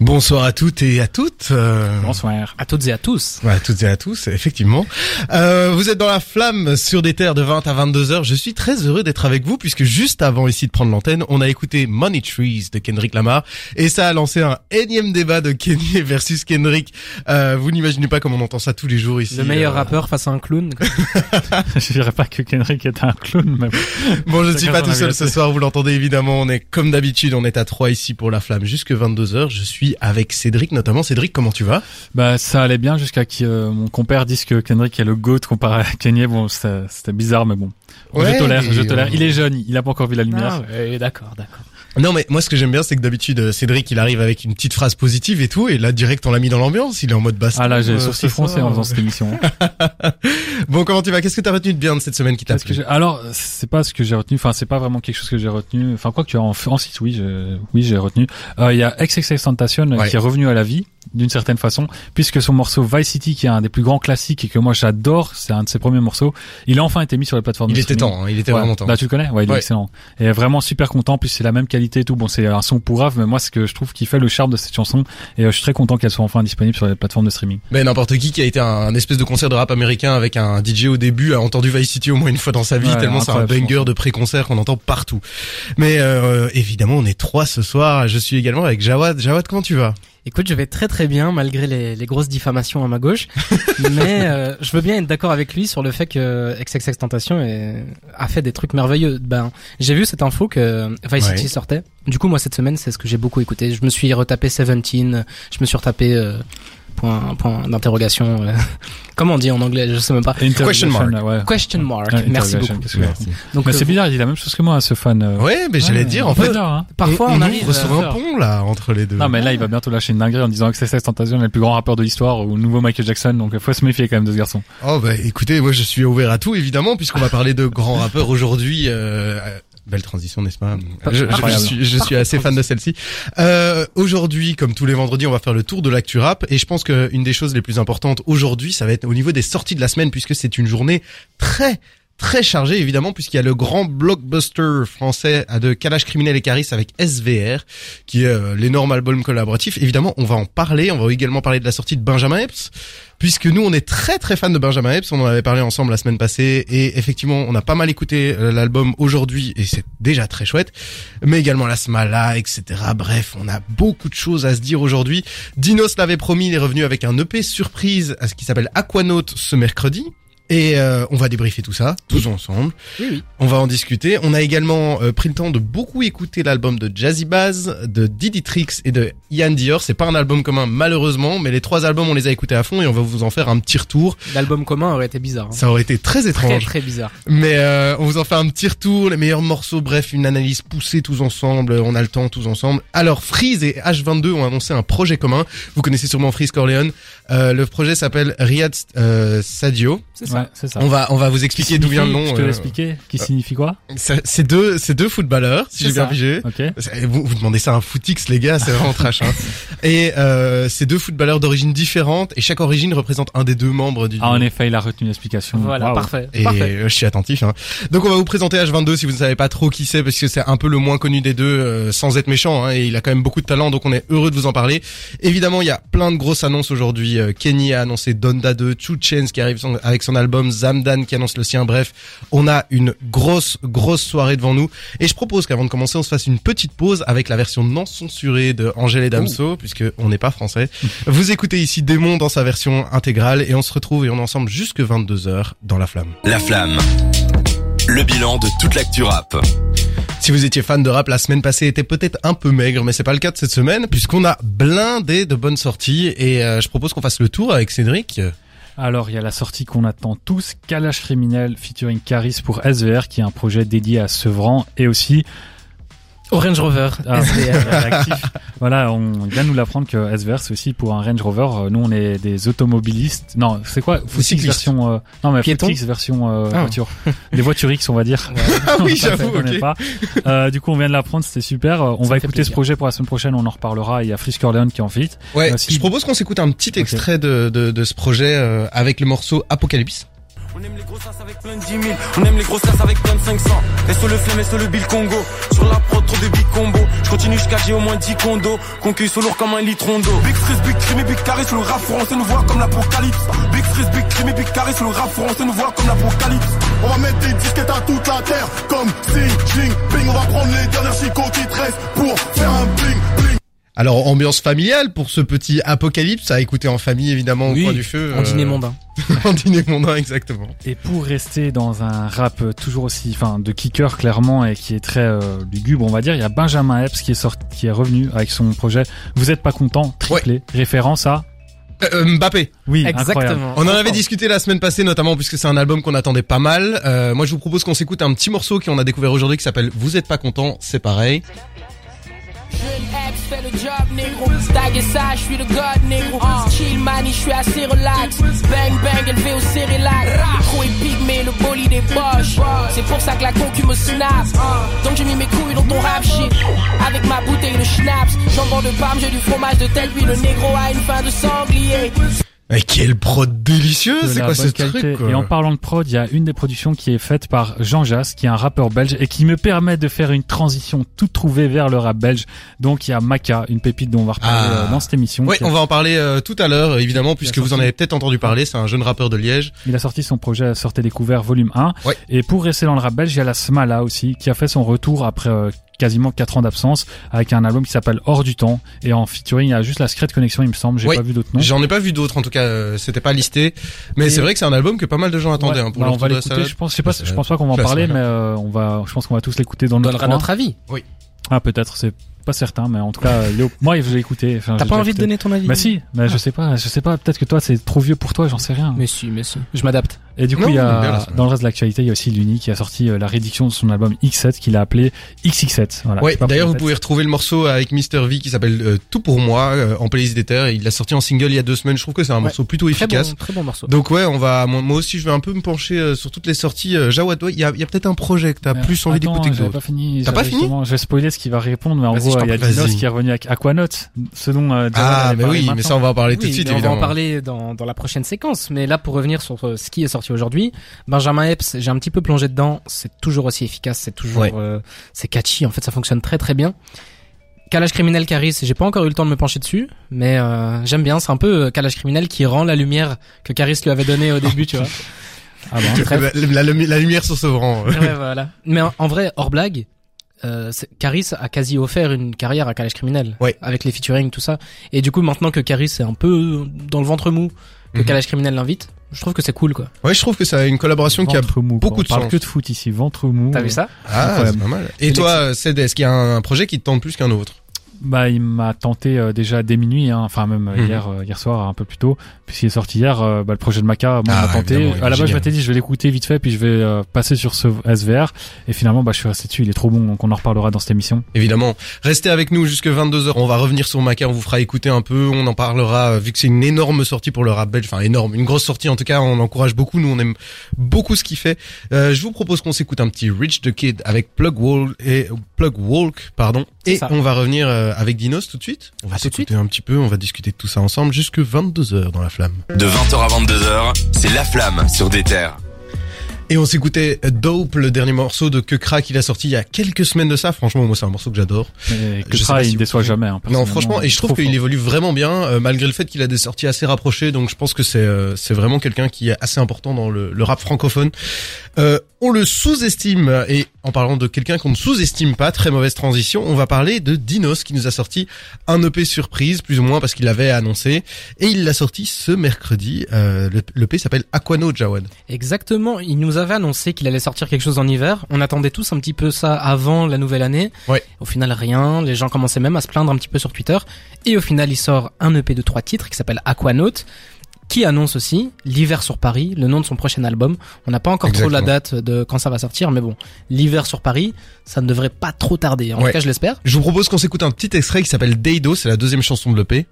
Bonsoir à toutes et à toutes. Euh, Bonsoir à toutes et à tous. ouais, à toutes et à tous, effectivement. Euh, vous êtes dans la flamme sur des terres de 20 à 22 heures. Je suis très heureux d'être avec vous puisque juste avant ici de prendre l'antenne, on a écouté Money Trees de Kendrick Lamar et ça a lancé un énième débat de Kenny versus Kendrick. Euh, vous n'imaginez pas comme on entend ça tous les jours ici. Le meilleur Euh, rappeur face à un clown. Je dirais pas que Kendrick est un clown, mais Bon, je ne suis pas tout seul ce soir, vous l'entendez évidemment, on est comme d'habitude, on est à trois ici pour la flamme jusque 22 heures. Je suis avec Cédric notamment. Cédric, comment tu vas? Bah ça allait bien jusqu'à que euh, mon compère dise que Kendrick est le goat comparé à Kanye. Bon, c'était bizarre, mais bon. Ouais, je tolère, je tolère. euh, Il est jeune, il a pas encore vu la lumière. Ah, ouais, d'accord, d'accord. Non mais moi ce que j'aime bien c'est que d'habitude euh, Cédric il arrive avec une petite phrase positive et tout et là direct on l'a mis dans l'ambiance, il est en mode baston. Ah là, j'ai euh, sourcil froncé en faisant cette émission. Bon comment tu vas? Qu'est-ce que t'as retenu de bien de cette semaine qui t'a plu? j'ai- Alors, c'est pas ce que j'ai retenu. Enfin, c'est pas vraiment quelque chose que j'ai retenu. Enfin, quoi que en Francis, oui, je, oui, j'ai retenu. Euh, Il y a XXX Tentation euh, Ouais. qui est revenu à la vie d'une certaine façon, puisque son morceau Vice City, qui est un des plus grands classiques et que moi j'adore, c'est un de ses premiers morceaux. Il a enfin été mis sur les plateformes. Il de était streaming. temps, hein, il était Ouais. vraiment temps. Bah tu le connais, ouais, il Ouais. est excellent. Et vraiment super content. Plus c'est la même qualité et tout. Bon, c'est un son pour rave, mais moi ce que je trouve qui fait le charme de cette chanson. Et euh, je suis très content qu'elle soit enfin disponible sur les plateformes de streaming. Mais n'importe qui qui a été un, un espèce de concert de rap américain avec un DJ au début a entendu Vice City au moins une fois dans sa vie Ouais, tellement c'est un banger de pré-concert qu'on entend partout. Mais euh, évidemment on est trois ce soir. Je suis également avec Jawad. Jawad comment tu vas? Écoute, je vais très très bien malgré les, les grosses diffamations à ma gauche, mais euh, je veux bien être d'accord avec lui sur le fait que XXX Tentation est- a fait des trucs merveilleux. Ben, j'ai vu cette info que Vice Ouais. City sortait. Du coup, moi cette semaine, c'est ce que j'ai beaucoup écouté. Je me suis retapé Seventeen, je me suis retapé euh, point point d'interrogation. euh, comment on dit en anglais Je sais même pas. Question mark. Ouais. Question mark. Ouais, Merci beaucoup. que- Donc, Mais euh, c'est bizarre, il dit la même chose que moi, ce fan. euh. Ouais mais j'allais Ouais, dire en fait bizarre, hein. parfois on, on, arrive. sur euh, un pont là entre les deux. Non mais là il va bientôt lâcher une dinguerie en disant que XXX Tentation est le plus grand rappeur de l'histoire ou le nouveau Michael Jackson donc il faut se méfier quand même de ce garçon. Oh bah écoutez, moi je suis ouvert à tout évidemment puisqu'on va parler de grands rappeurs aujourd'hui. Euh, belle transition, n'est-ce pas je, je- suis, je suis assez fan de celle-ci. Euh, aujourd'hui, comme tous les vendredis, on va faire le tour de l'actu rap. Et je pense qu'une des choses les plus importantes aujourd'hui, ça va être au niveau des sorties de la semaine puisque c'est une journée très très chargée évidemment puisqu'il y a le grand blockbuster français de Kalash Criminel et Caris avec SVR qui est euh, l'énorme album collaboratif. Évidemment, on va en parler, on va également parler de la sortie de Benjamin Epps puisque nous on est très très fans de Benjamin Epps, on en avait parlé ensemble la semaine passée et effectivement on a pas mal écouté euh, l'album aujourd'hui et c'est déjà très chouette, mais également la Smala, etc. Bref, on a beaucoup de choses à se dire aujourd'hui. Dinos l'avait promis, il est revenu avec un EP surprise à ce qui s'appelle Aquanaut ce mercredi. Et euh, on va débriefer tout ça, tous ensemble. Oui, oui. On va en discuter. On a également euh, pris le temps de beaucoup écouter l'album de Jazzy Baz, de Diddy Trix et de Ian Dior. C'est pas un album commun malheureusement, mais les trois albums on les a écoutés à fond et on va vous en faire un petit retour. L'album commun aurait été bizarre. hein. Ça aurait été très Très étrange. très bizarre. Mais euh, on vous en fait un petit retour, les meilleurs morceaux, bref, une analyse poussée tous ensemble, on a le temps tous ensemble. Alors Freeze et H22 ont annoncé un projet commun. Vous connaissez sûrement Freeze Corleone. Euh, le projet s'appelle Riyad euh, Sadio. C'est ça. Ouais, c'est ça. On va on va vous expliquer d'où vient le nom. Je te euh, l'expliquer. Qui signifie quoi C'est deux c'est deux footballeurs, si j'ai bien pigé. Ok. C'est- Vous, vous demandez ça à un footix, les gars, c'est vraiment trash. Hein. Et euh, c'est deux footballeurs d'origine différente et chaque origine représente un des deux membres du. Ah en effet il a retenu l'explication. Voilà, parfait. Et parfait. euh, je suis attentif. Hein. Donc on va vous présenter H22 si vous ne savez pas trop qui c'est parce que c'est un peu le moins connu des deux euh, sans être méchant. Hein, et il a quand même beaucoup de talent donc on est heureux de vous en parler. Évidemment il y a plein de grosses annonces aujourd'hui. Euh, Kenny a annoncé Donda 2, Two Chainz qui arrive son- avec son album, Zamdan qui annonce le sien. Bref, on a une grosse grosse soirée devant nous. Et je propose qu'avant de commencer on se fasse une petite pause avec la version non censurée de Angèle et Damso puisque on n'est pas français. vous écoutez ici Démon dans sa version intégrale et on se retrouve et on est ensemble jusque 22h dans la flamme. La Flamme. Le bilan de toute l'actu rap. Si vous étiez fan de rap, la semaine passée était peut-être un peu maigre, mais c'est pas le cas de cette semaine, puisqu'on a blindé de bonnes sorties, et euh, je propose qu'on fasse le tour avec Cédric. Alors, il y a la sortie qu'on attend tous, Kalash Criminel featuring Caris pour SVR, qui est un projet dédié à Sevran, et aussi Orange Rover. Ah, SVR. réactif. voilà, on vient nous l'apprendre que SVR c'est aussi pour un Range Rover. Euh, Nous, on est des automobilistes. Non, c'est quoi? Footix version euh, Non, mais Footix version euh, Ah. voiture. Des voitures X, on va dire. Ah oui, j'avoue, on connaît ok. pas. Euh, du coup, on vient de l'apprendre, c'était super. Euh, On Ça va écouter ce projet pour la semaine prochaine, on en reparlera. Il y a Frisk Orleans qui en fit. Ouais, Euh, je propose qu'on s'écoute un petit extrait de, de, de ce projet euh, avec le morceau Apocalypse. On aime les grosses avec plein de 10 000. On aime les grosses avec plein de 500. Et sur le flemme et sur le bill Congo. Sur la prod, trop de big combo. Je continue jusqu'à j'ai au moins 10 condos. Concueille sur lourd comme un litron d'eau. Big Freeze, Big Crime et Big Carré sur le rap français nous voit comme l'apocalypse. Big Freeze, Big Crime et Big Carré sur le rap français nous voit comme l'apocalypse. On va mettre des disquettes à toute la terre. Comme Xi Jinping. On va prendre les dernières chicots qui te restent pour faire un bling bling. Alors ambiance familiale pour ce petit apocalypse à écouter en famille évidemment au coin du feu. En euh, dîner mondain. en dîner mondain exactement. Et pour rester dans un rap toujours aussi, enfin, de kicker clairement et qui est très euh, lugubre, on va dire, il y a Benjamin Epps qui est sorti, qui est revenu avec son projet. Vous êtes pas content, triplé, référence à. Euh, euh, Mbappé. Oui, incroyable. Exactement. On en avait discuté la semaine passée notamment puisque c'est un album qu'on attendait pas mal. Euh, moi je vous propose qu'on s'écoute un petit morceau qu'on a découvert aujourd'hui qui s'appelle Vous êtes pas content, c'est pareil. Fait le job, négro. Stag et ça, je suis le god, négro. Chill, man, je suis assez relax. Bang, bang, élevé au cérélac. Crew est pygmé, le bolide est boche. C'est pour ça que la concu me snap. Donc j'ai mis mes couilles dans ton rap shit. Avec ma bouteille de schnapps. Jambon de parme, j'ai du fromage de tête. Puis le négro a une fin de sanglier. Mais quel prod délicieux, de c'est quoi ce truc quoi Et en parlant de prod, il y a une des productions qui est faite par Jean Jass, qui est un rappeur belge et qui me permet de faire une transition toute trouvée vers le rap belge. Donc il y a Maka, une pépite dont on va reparler Ah. euh, dans cette émission. A- on va en parler euh, tout à l'heure évidemment puisque vous en avez peut-être entendu parler, c'est un jeune rappeur de Liège. Il a sorti son projet Sortez découvert volume 1. Ouais. Et pour rester dans le rap belge, il y a la Smala aussi, qui a fait son retour après euh, quasiment 4 ans d'absence avec un album qui s'appelle Hors du temps. Et en featuring, il y a juste la Secret Connection, il me semble. J'ai Oui. pas vu d'autres noms. J'en ai pas vu d'autres en tout cas, euh, c'était pas listé, mais c'est vrai que c'est un album que pas mal de gens attendaient Ouais, hein, pour bah, le on va l'écouter. Je pense, je sais pas, je pense pas qu'on va en parler, mais euh, on va, je pense qu'on va tous l'écouter dans On notre notre avis. Ah, peut-être, c'est pas certain, mais en tout cas, Léo, moi, je l'ai écouté. Enfin, T'as pas envie de donner ton avis Bah si, mais je sais pas, je sais pas, peut-être que toi c'est trop vieux pour toi, j'en sais rien. Mais si, mais si. Je m'adapte. Et du coup, Non, il y a, dans le reste de l'actualité, il y a aussi Luni qui a sorti euh, la réédition de son album X7 qu'il a appelé XX7. Voilà. Ouais, d'ailleurs vous pouvez retrouver le morceau avec Mr V qui s'appelle euh, Tout pour moi euh, en playlist d'Ether. Il l'a sorti en single il y a deux semaines. Je trouve que c'est un Ouais. morceau plutôt Très efficace. bon, très bon morceau. Donc ouais, on va moi, moi aussi je vais un peu me pencher euh, sur toutes les sorties. Euh, Jawad, ouais, il y a, il y a peut-être un projet que t'as plus envie d'écouter que d'autres. pas fini. T'as pas fini Je vais spoiler ce qu'il va répondre, mais en gros, il y a Dinos qui est revenu avec Aquanote, ce dont euh, Jawad Ah mais oui, mais ça on va en parler tout de suite mais on va évidemment. en parler dans, dans la prochaine séquence. Mais là, pour revenir sur ce qui est sorti aujourd'hui, Benjamin Epps, j'ai un petit peu plongé dedans. C'est toujours aussi efficace, c'est toujours, Ouais. euh, c'est catchy. En fait, ça fonctionne très très bien. Calage criminel Caris, j'ai pas encore eu le temps de me pencher dessus, mais euh, j'aime bien. C'est un peu euh, Calage criminel qui rend la lumière que Caris lui avait donnée au début, tu vois. Ah bon. Très- La, la- la- la lumière sur ce rang. ouais, voilà. Mais en, en vrai, hors blague, euh, Caris a quasi offert une carrière à Calage criminel, Ouais. avec les featuring tout ça. Et du coup, maintenant que Caris est un peu dans le ventre mou, que. Calage criminel l'invite, je trouve que c'est cool, quoi. Ouais, je trouve que ça a une collaboration qui a Ventre mou, beaucoup quoi. de On parle sens. que de foot ici, ventre mou. T'as vu ça? Ah, c'est pas mal. Et Et toi, Ced, est-ce qu'il y a un, un projet qui te tente plus qu'un autre? Bah, il m'a tenté euh, déjà dès minuit, hein, enfin même euh, Mhm. hier, euh, hier soir, un peu plus tôt, puisqu'il est sorti hier. euh, bah, le projet de Maca, moi, Ah, m'a tenté. À la base, je m'étais dit, je vais l'écouter vite fait, puis je vais euh, passer sur ce SVR. Et finalement, bah, je suis resté dessus. Il est trop bon, donc on en reparlera dans cette émission. Évidemment. Restez avec nous jusque 22h. On va revenir sur Maca, on vous fera écouter un peu, on en parlera vu que c'est une énorme sortie pour le rap belge, enfin énorme, une grosse sortie en tout cas, on encourage beaucoup, nous on aime beaucoup ce qu'il fait. Euh, je vous propose qu'on s'écoute un petit Rich the Kid avec Plug Walk et Plug Walk, pardon. Et ça. on va revenir euh, avec Dinos tout de suite. On va s'écouter un petit peu, on va discuter de tout ça ensemble jusque 22h dans la flamme. De 20h à 22h, c'est La Flamme sur des terres. Et on s'écoutait Dope, le dernier morceau de Kekra qu'il a sorti il y a quelques semaines de ça. Franchement, moi c'est un morceau que j'adore. Pas il ne déçoit jamais. hein, Non, franchement, et je trouve qu'il évolue vraiment bien, euh, malgré le fait qu'il a des sorties assez rapprochées. Donc, je pense que c'est euh, c'est vraiment quelqu'un qui est assez important dans le, le rap francophone. Euh, on le sous-estime et en parlant de quelqu'un qu'on ne sous-estime pas, très mauvaise transition, on va parler de Dinos qui nous a sorti un EP surprise, plus ou moins parce qu'il l'avait annoncé, et il l'a sorti ce mercredi. Euh, le- L'EP s'appelle Aquano Jawad. Exactement. Il nous avait annoncé qu'il allait sortir quelque chose en hiver. On attendait tous un petit peu ça avant la nouvelle année. Ouais. Au final, rien. Les gens commençaient même à se plaindre un petit peu sur Twitter. Et au final, il sort un EP de trois titres qui s'appelle Aquanaut qui annonce aussi l'hiver sur Paris, le nom de son prochain album. On n'a pas encore trop la Exactement. date de quand ça va sortir, mais bon, l'hiver sur Paris, ça ne devrait pas trop tarder. En Ouais. tout cas, je l'espère. Je vous propose qu'on s'écoute un petit extrait qui s'appelle Deido, c'est la deuxième chanson de l'EP.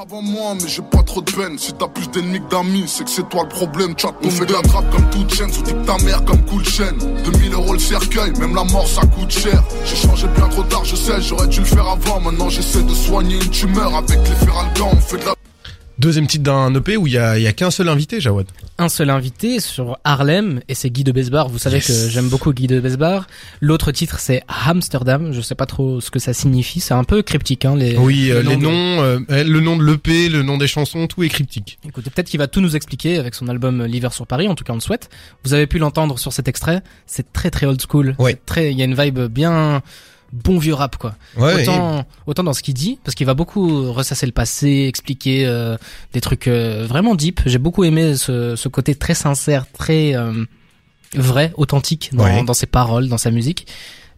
Avant moi, mais j'ai pas trop de peine. Si t'as plus d'ennemis que d'amis, c'est que c'est toi le problème. Chat, on fait de la trappe comme toute chaîne, sous que ta mère comme cool chaîne. 2000 euros le cercueil, même la mort ça coûte cher. J'ai changé bien trop tard, je sais, j'aurais dû le faire avant. Maintenant j'essaie de soigner une tumeur avec les ferralgans. On fait de la Deuxième titre d'un EP où il y a, il y a qu'un seul invité, Jawad. Un seul invité sur Harlem et c'est Guy de Besbar. Vous savez Yes. que j'aime beaucoup Guy de Besbar. L'autre titre c'est Amsterdam. Je sais pas trop ce que ça signifie. C'est un peu cryptique, hein, les. Oui, euh, le les nom de- noms, euh, le nom de l'EP, le nom des chansons, tout est cryptique. Écoutez, peut-être qu'il va tout nous expliquer avec son album L'hiver sur Paris. En tout cas, on le souhaite. Vous avez pu l'entendre sur cet extrait. C'est très très old school. Ouais. Très, il y a une vibe bien bon vieux rap quoi. Ouais, autant autant dans ce qu'il dit parce qu'il va beaucoup ressasser le passé, expliquer euh, des trucs euh, vraiment deep. J'ai beaucoup aimé ce, ce côté très sincère, très euh, vrai, authentique dans, Ouais. dans ses paroles, dans sa musique,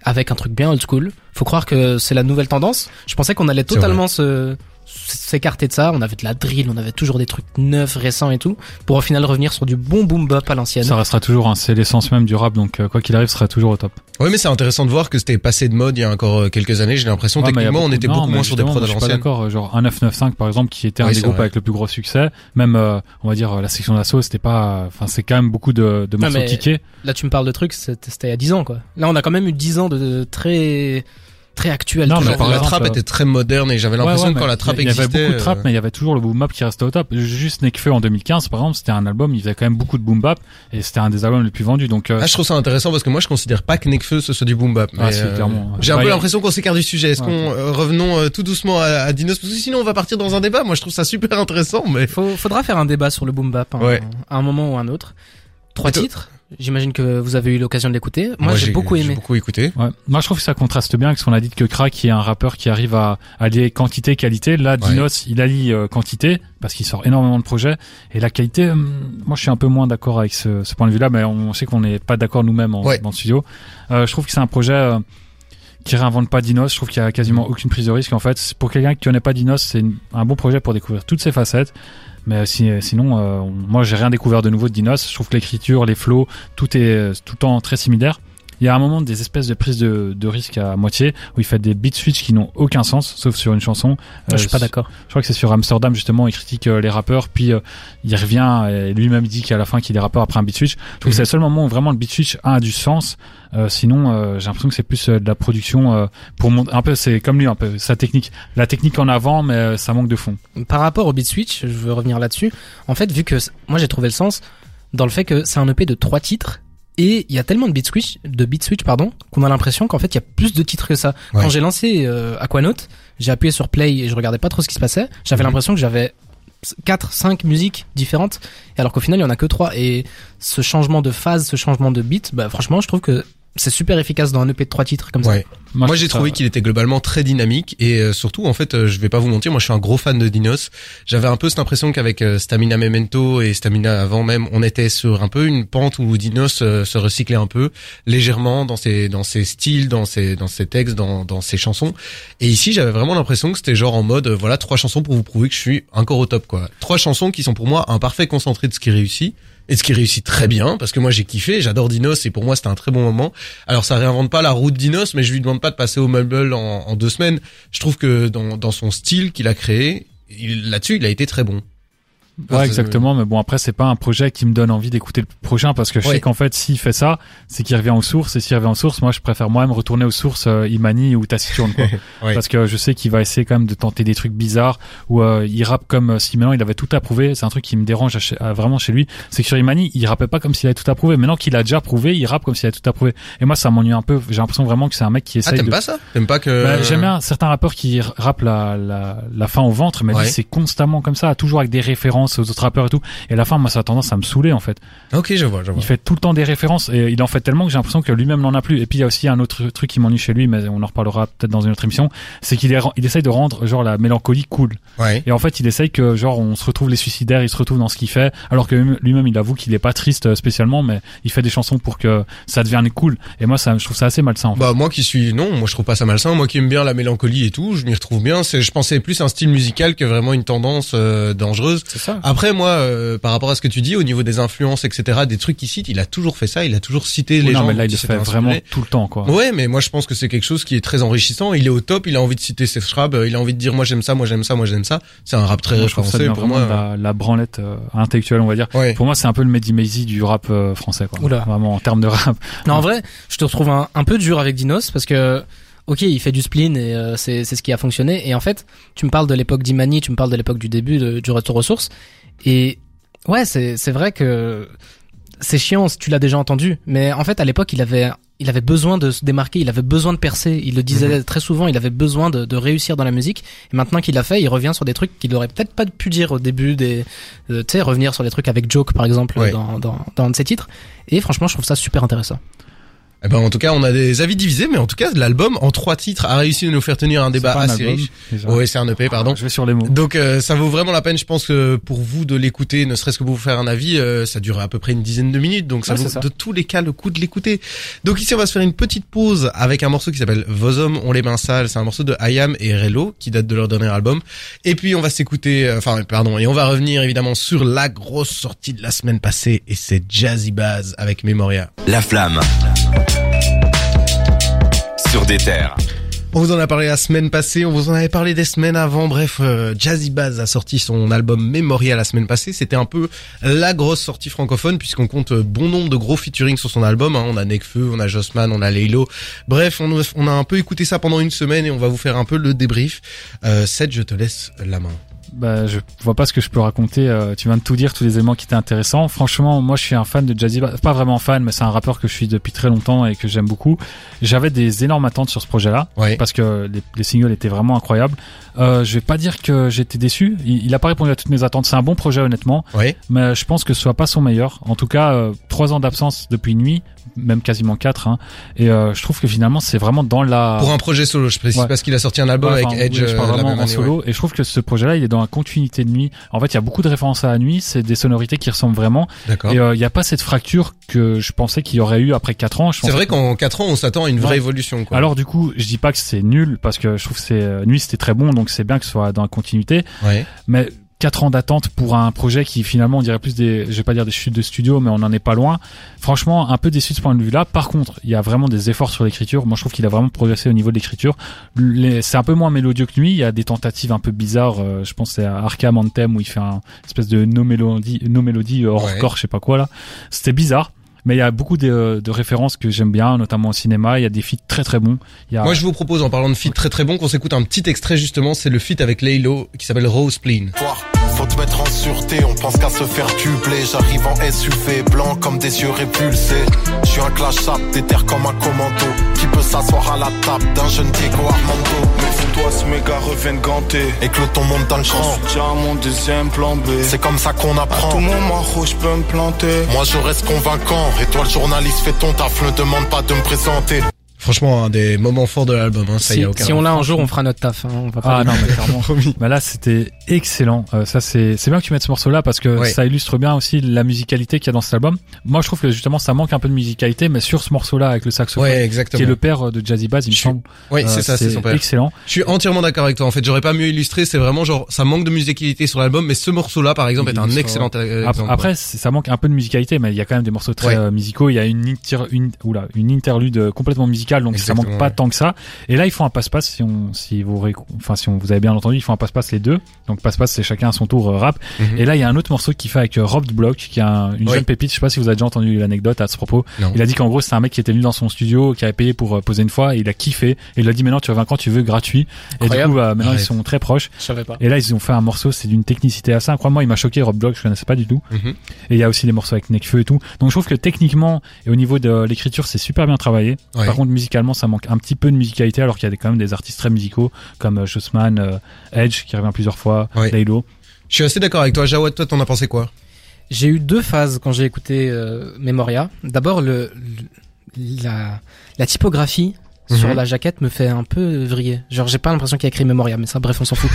avec un truc bien old school. Faut croire que c'est la nouvelle tendance. Je pensais qu'on allait totalement se s'écarter de ça. On avait de la drill, on avait toujours des trucs neufs, récents et tout, pour au final revenir sur du bon boom bap à l'ancienne. Ça restera toujours, hein, c'est l'essence même du rap, donc euh, quoi qu'il arrive, ce sera toujours au top. Ouais, mais c'est intéressant de voir que c'était passé de mode il y a encore euh, quelques années. J'ai l'impression, Ouais, techniquement, on beaucoup- était non, beaucoup moins sur des prods à moi, Je suis pas l'ancienne. d'accord, euh, genre un 995 par exemple, qui était un Oui, des groupes vrai. avec le plus gros succès. Même, euh, on va dire, la section d'assaut, c'était pas, enfin, c'est quand même beaucoup de, de morceaux. Là, tu me parles de trucs, c'était c'était il y a 10 ans, quoi. Là, on a quand même eu 10 ans de, de très, très actuel. Non, mais par la exemple, trappe euh, était très moderne et j'avais l'impression Ouais, ouais, que quand la trappe il y avait existait. beaucoup de trap, euh, mais il y avait toujours le boom bap qui restait au top. Juste Nekfeu en 2015, par exemple, c'était un album, il faisait quand même beaucoup de boom bap et c'était un des albums les plus vendus. Donc, euh, Ah, je trouve ça intéressant parce que moi je considère pas que Nekfeu ce soit du boom bap. Ah, euh. J'ai un peu l'impression qu'on s'écarte du sujet. Est-ce Ouais, qu'on euh, revenons euh, tout doucement à, à Dinos? Parce que sinon on va partir dans un débat. Moi je trouve ça super intéressant, mais Faut, faudra faire un débat sur le boom bap, hein, Ouais. à un moment ou un autre. Trois titres? J'imagine que vous avez eu l'occasion de l'écouter. Moi, j'ai beaucoup J'ai aimé. beaucoup écouté. Ouais. Moi, je trouve que ça contraste bien avec ce qu'on a dit que Krak, qui est un rappeur qui arrive à allier quantité qualité. Là, Ouais. Dinos, il allie euh, quantité parce qu'il sort énormément de projets. Et la qualité, hum, moi, je suis un peu moins d'accord avec ce, ce point de vue-là, mais on sait qu'on n'est pas d'accord nous-mêmes en, Ouais. dans le studio. Euh, je trouve que c'est un projet euh, qui réinvente pas Dinos. Je trouve qu'il y a quasiment aucune prise de risque. En fait, pour quelqu'un qui connaît pas Dinos, c'est un bon projet pour découvrir toutes ses facettes. Mais euh, si- sinon, euh, moi, j'ai rien découvert de nouveau de Dinos. Je trouve que l'écriture, les flows, tout est euh, tout le temps très similaire. Il y a un moment des espèces de prises de, de risque à moitié où il fait des beat switch qui n'ont aucun sens, sauf sur une chanson. je suis Euh, pas d'accord. Je crois que c'est sur Amsterdam justement, il critique euh, les rappeurs, puis euh, il revient et lui-même dit qu'à la fin qu'il est rappeur après un beat switch. Je trouve que c'est le seul moment où vraiment le beat switch a du sens. Euh, sinon, euh, j'ai l'impression que c'est plus euh, de la production euh, pour montrer un peu, c'est comme lui un peu sa technique, la technique en avant, mais ça manque de fond. Par rapport au beat switch, je veux revenir là-dessus. En fait, vu que moi j'ai trouvé le sens dans le fait que c'est un EP de trois titres et il y a tellement de beat switch, de beat switch pardon, qu'on a l'impression qu'en fait il y a plus de titres que ça. Ouais. Quand j'ai lancé euh, Aquanaut, j'ai appuyé sur play et je regardais pas trop ce qui se passait. J'avais Mhm. l'impression que j'avais 4 5 musiques différentes alors qu'au final il y en a que trois et ce changement de phase, ce changement de beat, bah franchement, je trouve que c'est super efficace dans un EP de trois titres comme ça. Ouais. Moi, je j'ai trouvé ça- qu'il était globalement très dynamique et euh, surtout en fait euh, je vais pas vous mentir moi je suis un gros fan de Dinos. J'avais un peu cette impression qu'avec euh, Stamina Memento et Stamina avant même on était sur un peu une pente où Dinos euh, se recyclait un peu légèrement dans ses dans ses styles, dans ses dans ses textes, dans dans ses chansons. Et ici j'avais vraiment l'impression que c'était genre en mode euh, voilà trois chansons pour vous prouver que je suis encore au top quoi. Trois chansons qui sont pour moi un parfait concentré de ce qui réussit. Et ce qui réussit très bien, parce que moi j'ai kiffé, j'adore Dinos et pour moi c'était un très bon moment. Alors ça réinvente pas la route Dinos, mais je lui demande pas de passer au mumble en, deux semaines. Je trouve que dans, dans son style qu'il a créé, là-dessus il a été très bon. Ouais, exactement. Mais bon, après, c'est pas un projet qui me donne envie d'écouter le prochain parce que je Ouais. sais qu'en fait, s'il fait ça, c'est qu'il revient aux sources. Et s'il revient aux sources, moi, je préfère moi-même retourner aux sources euh, Imani ou Taciturne, quoi. Ouais. Parce que je sais qu'il va essayer quand même de tenter des trucs bizarres ou euh, il rappe comme euh, si maintenant il avait tout approuvé. C'est un truc qui me dérange à chez- à- vraiment chez lui. C'est que sur Imani, il rappait pas comme s'il avait tout approuvé. Maintenant qu'il a déjà prouvé, il rappe comme s'il avait tout approuvé. Et moi, ça m'ennuie un peu. J'ai l'impression vraiment que c'est un mec qui Ah essaye t'aimes de pas ça? T'aimes pas que bah, J'aime bien certains rappeurs qui rappent la, la, la fin au ventre, mais lui c'est constamment comme ça, toujours avec des références aux autres rappeurs et tout. Et à la fin, moi ça a tendance à me saouler en fait. Ok, je vois, je vois. Il fait tout le temps des références et il en fait tellement que j'ai l'impression que lui-même n'en a plus. Et puis il y a aussi un autre truc qui m'ennuie chez lui, mais on en reparlera peut-être dans une autre émission, c'est qu'il il essaye de rendre genre la mélancolie cool. Ouais. Et en fait, il essaye que genre on se retrouve les suicidaires, il se retrouve dans ce qu'il fait, alors que lui-même il avoue qu'il est pas triste euh, spécialement, mais il fait des chansons pour que ça devienne cool. Et moi, ça, je trouve ça assez malsain. En fait. Bah moi qui suis non, moi je trouve pas ça malsain. Moi qui aime bien la mélancolie et tout, je m'y retrouve bien. C'est, je pensais plus un style musical que vraiment une tendance euh, dangereuse. C'est ça. Après moi, euh, par rapport à ce que tu dis au niveau des influences, etc., des trucs qu'il cite, il a toujours fait ça. Il a toujours cité les non, gens. mais là il le fait vraiment tout le temps, quoi. Ouais, mais moi je pense que c'est quelque chose qui est très enrichissant. Il est au top, il a envie de citer ses Schrab, euh, il a envie de dire moi j'aime ça, moi j'aime ça, moi j'aime ça. C'est un rap très Moi, je ça devient pour vraiment moi. la, la branlette euh, intellectuelle, on va dire. Ouais. Pour moi, c'est un peu le Mehdi Maizy du rap euh, français, quoi. Oula. Vraiment en termes de rap. Non, en vrai, je te retrouve un, un peu dur avec Dinos parce que ok, il fait du spleen et euh, c'est c'est ce qui a fonctionné. Et en fait, tu me parles de l'époque d'Imani, tu me parles de l'époque du début de- du retour aux sources. Et ouais, c'est c'est vrai que c'est chiant tu l'as déjà entendu, mais en fait à l'époque il avait il avait besoin de se démarquer, il avait besoin de percer. Il le disait très souvent, il avait besoin de, de réussir dans la musique. Et maintenant qu'il l'a fait, il revient sur des trucs qu'il aurait peut-être pas pu dire au début des, euh, tu sais, revenir sur des trucs avec Joke par exemple Ouais. dans, dans dans un de ses titres. Et franchement, je trouve ça super intéressant. Eh ben, en tout cas, on a des avis divisés, mais en tout cas, l'album, en trois titres, a réussi à nous faire tenir un débat un assez album, riche. Oui, c'est un EP, pardon. Je vais sur les mots. Donc euh, ça vaut vraiment la peine, je pense que pour vous de l'écouter, ne serait-ce que pour vous faire un avis, euh, ça dure à peu près une dizaine de minutes, donc ça Ouais, vaut ça. de tous les cas le coup de l'écouter. Donc ici on va se faire une petite pause avec un morceau qui s'appelle Vos hommes ont les mains sales, c'est un morceau de Ayam et Relo qui date de leur dernier album. Et puis on va s'écouter, euh, enfin pardon, et on va revenir évidemment sur la grosse sortie de la semaine passée et c'est Jazzy Bass avec Memoria. La flamme. Sur des terres. On vous en a parlé la semaine passée, on vous en avait parlé des semaines avant. Bref, euh, Jazzy Bass a sorti son album Memoria la semaine passée. C'était un peu la grosse sortie francophone puisqu'on compte bon nombre de gros featuring sur son album. hein. On a Nekfeu, on a Jossman, on a Laylo. Bref, on, on a un peu écouté ça pendant une semaine et on va vous faire un peu le débrief. Euh, Seth, je te laisse la main. Bah, je vois pas ce que je peux raconter. euh, tu viens de tout dire, tous les éléments qui étaient intéressants. Franchement, moi, je suis un fan de Jazzy. Pas vraiment fan, mais c'est un rappeur que je suis depuis très longtemps et que j'aime beaucoup. J'avais des énormes attentes sur ce projet-là. Ouais. Parce que les, les singles étaient vraiment incroyables. Euh, je vais pas dire que j'étais déçu. Il, il a pas répondu à toutes mes attentes. C'est un bon projet, honnêtement. Ouais. Mais je pense que ce soit pas son meilleur. En tout cas, euh, trois ans d'absence depuis nuit, même quasiment quatre. Hein. Et euh, je trouve que finalement, c'est vraiment dans la... Pour un projet solo, je précise Ouais. parce qu'il a sorti un album Ouais, avec Edge oui, je euh, parle la vraiment même en année, solo et je trouve que ce projet-là il est dans la continuité de nuit en fait il y a beaucoup de références à la nuit c'est des sonorités qui ressemblent vraiment et euh, il n'y a pas cette fracture que je pensais qu'il y aurait eu après 4 ans C'est vrai que- qu'en 4 ans, on s'attend à une vraie évolution. Quoi. alors du coup je dis pas que c'est nul parce que je trouve que c'est euh, nuit c'était très bon donc c'est bien que ce soit dans la continuité ouais. mais 4 ans d'attente pour un projet qui finalement on dirait plus des je vais pas dire des chutes de studio mais on en est pas loin. Franchement un peu déçu de ce point de vue là par contre il y a vraiment des efforts sur l'écriture. Moi je trouve qu'il a vraiment progressé au niveau de l'écriture. C'est un peu moins mélodieux que nuit il y a des tentatives un peu bizarres. Euh, je pense à Arkham Anthem où il fait un espèce de no mélodie no mélodie euh, hors Ouais. corps je sais pas quoi là. C'était bizarre. Mais il y a beaucoup de, de références que j'aime bien notamment au cinéma. Il y a des feats très très bons. Il y a Moi, je vous propose, en parlant de feat très très bon, qu'on s'écoute un petit extrait justement. C'est le feat avec Laylo qui s'appelle Rose Spleen. Faut te mettre en sûreté, on pense qu'à se faire tubler. J'arrive en SUV, blanc comme des yeux répulsés. Je suis un clash up, déterre comme un commando. Qui peut s'asseoir à la table d'un jeune Diego Armando? Méfie-toi, ce méga reviennent ganter. Et que le ton monte dans le suis déjà mon deuxième plan B. C'est comme ça qu'on À tout apprend. moment, je peux me planter. Moi je reste convaincant. Et toi le journaliste, fais ton taf, ne demande pas de me présenter. Franchement, un des moments forts de l'album. Hein, ça Si, y a aucun si on l'a un jour, on fera notre taf. Hein, on va pas ah non mais clairement. Bah là, c'était excellent. Euh, ça, c'est c'est bien que tu mettes ce morceau-là parce que Ouais. ça illustre bien aussi la musicalité qu'il y a dans cet album. Moi, je trouve que justement, ça manque un peu de musicalité, mais sur ce morceau-là avec le saxophone, Ouais, qui est le père de Jazzy Bass, il me semble. Oui, euh, c'est ça, c'est son père. excellent. Je suis entièrement d'accord avec toi. En fait, j'aurais pas mieux illustré. C'est vraiment genre, ça manque de musicalité sur l'album, mais ce morceau-là, par exemple, est un excellent euh, exemple. Après, ça manque un peu de musicalité, mais il y a quand même des morceaux très Ouais. euh, musicaux. Il y a une, inter- une, oula, une interlude euh, complètement musicale, donc Exactement, ça manque pas ouais. tant que ça. Et là, ils font un passe-passe. Si on, si vous, récou- enfin, si on vous avez bien entendu, ils font un passe-passe les deux. Donc passe-passe, c'est chacun à son tour euh, rap. Mhm. Et là, il y a un autre morceau qui fait avec euh, Rob Block, qui est un- une Oui. jeune pépite. Je sais pas si vous avez déjà entendu l'anecdote à ce propos. Non. Il a dit qu'en gros, c'est un mec qui était venu dans son studio, qui avait payé pour euh, poser une fois, et il a kiffé. Et il a dit maintenant, tu reviens quand tu veux, gratuit. Et du coup, bah, maintenant, Arrête. ils sont très proches. Je savais pas. Et là, ils ont fait un morceau, c'est d'une technicité assez incroyable. Moi, il m'a choqué, Rob Block, je connaissais pas du tout. Mhm. Et il y a aussi des morceaux avec Nekfeu et tout. Donc je trouve que techniquement et au niveau de l'écriture, c'est super bien travaillé. Ouais. Par contre, musicalement, ça manque un petit peu de musicalité, alors qu'il y a des- quand même des artistes très musicaux comme euh, Jossman, euh, Edge qui revient plusieurs fois, Ouais. Laylo. Je suis assez d'accord avec toi. Jawad, toi, t'en as pensé quoi? J'ai eu deux phases quand j'ai écouté euh, Memoria. D'abord, le, le- la, la typographie Mhm. sur la jaquette me fait un peu vriller. Genre, j'ai pas l'impression qu'il y a écrit Memoria, mais ça, bref, on s'en fout.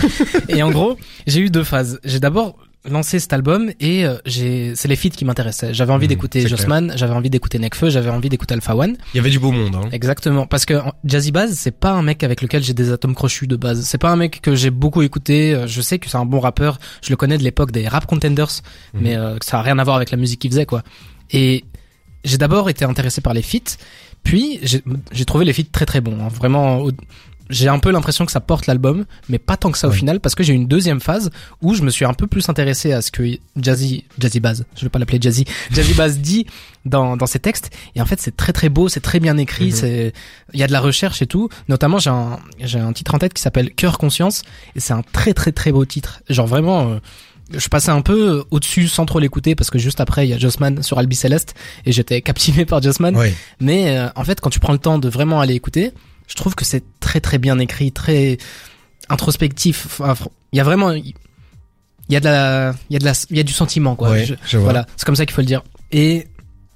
et en gros, j'ai eu deux phases. J'ai d'abord lancé cet album et euh, j'ai c'est les feats qui m'intéressaient. J'avais envie Mhm, d'écouter Jossman, j'avais envie d'écouter Nekfeu, j'avais envie d'écouter Alpha One. Il y avait du beau monde. Hein. Exactement, parce que Jazzy Bass, c'est pas un mec avec lequel j'ai des atomes crochus de base. C'est pas un mec que j'ai beaucoup écouté. Euh, Je sais que c'est un bon rappeur. Je le connais de l'époque des Rap Contenders, Mhm. mais euh, ça a rien à voir avec la musique qu'il faisait, quoi. Et j'ai d'abord été intéressé par les feats, puis j'ai trouvé les feats très très bons. hein. Vraiment, j'ai un peu l'impression que ça porte l'album, mais pas tant que ça au Ouais. final, parce que j'ai une deuxième phase où je me suis un peu plus intéressé à ce que Jazzy, Jazzy Baz, je vais pas l'appeler Jazzy, Jazzy Baz dit dans, dans ses textes. Et en fait, c'est très très beau, c'est très bien écrit, Mhm. c'est, il y a de la recherche et tout. Notamment, j'ai un, j'ai un titre en tête qui s'appelle Cœur Conscience, et c'est un très très très beau titre. Genre vraiment, euh, je passais un peu au-dessus sans trop l'écouter parce que juste après il y a Jossman sur Albi Céleste et j'étais captivé par Jossman. Ouais. Mais euh, en fait, quand tu prends le temps de vraiment aller écouter, je trouve que c'est très très bien écrit, très introspectif. Enfin, fr- il y a vraiment, il y a de la, il y a de la, il y a du sentiment quoi. Ouais, Je- je vois. voilà, c'est comme ça qu'il faut le dire. Et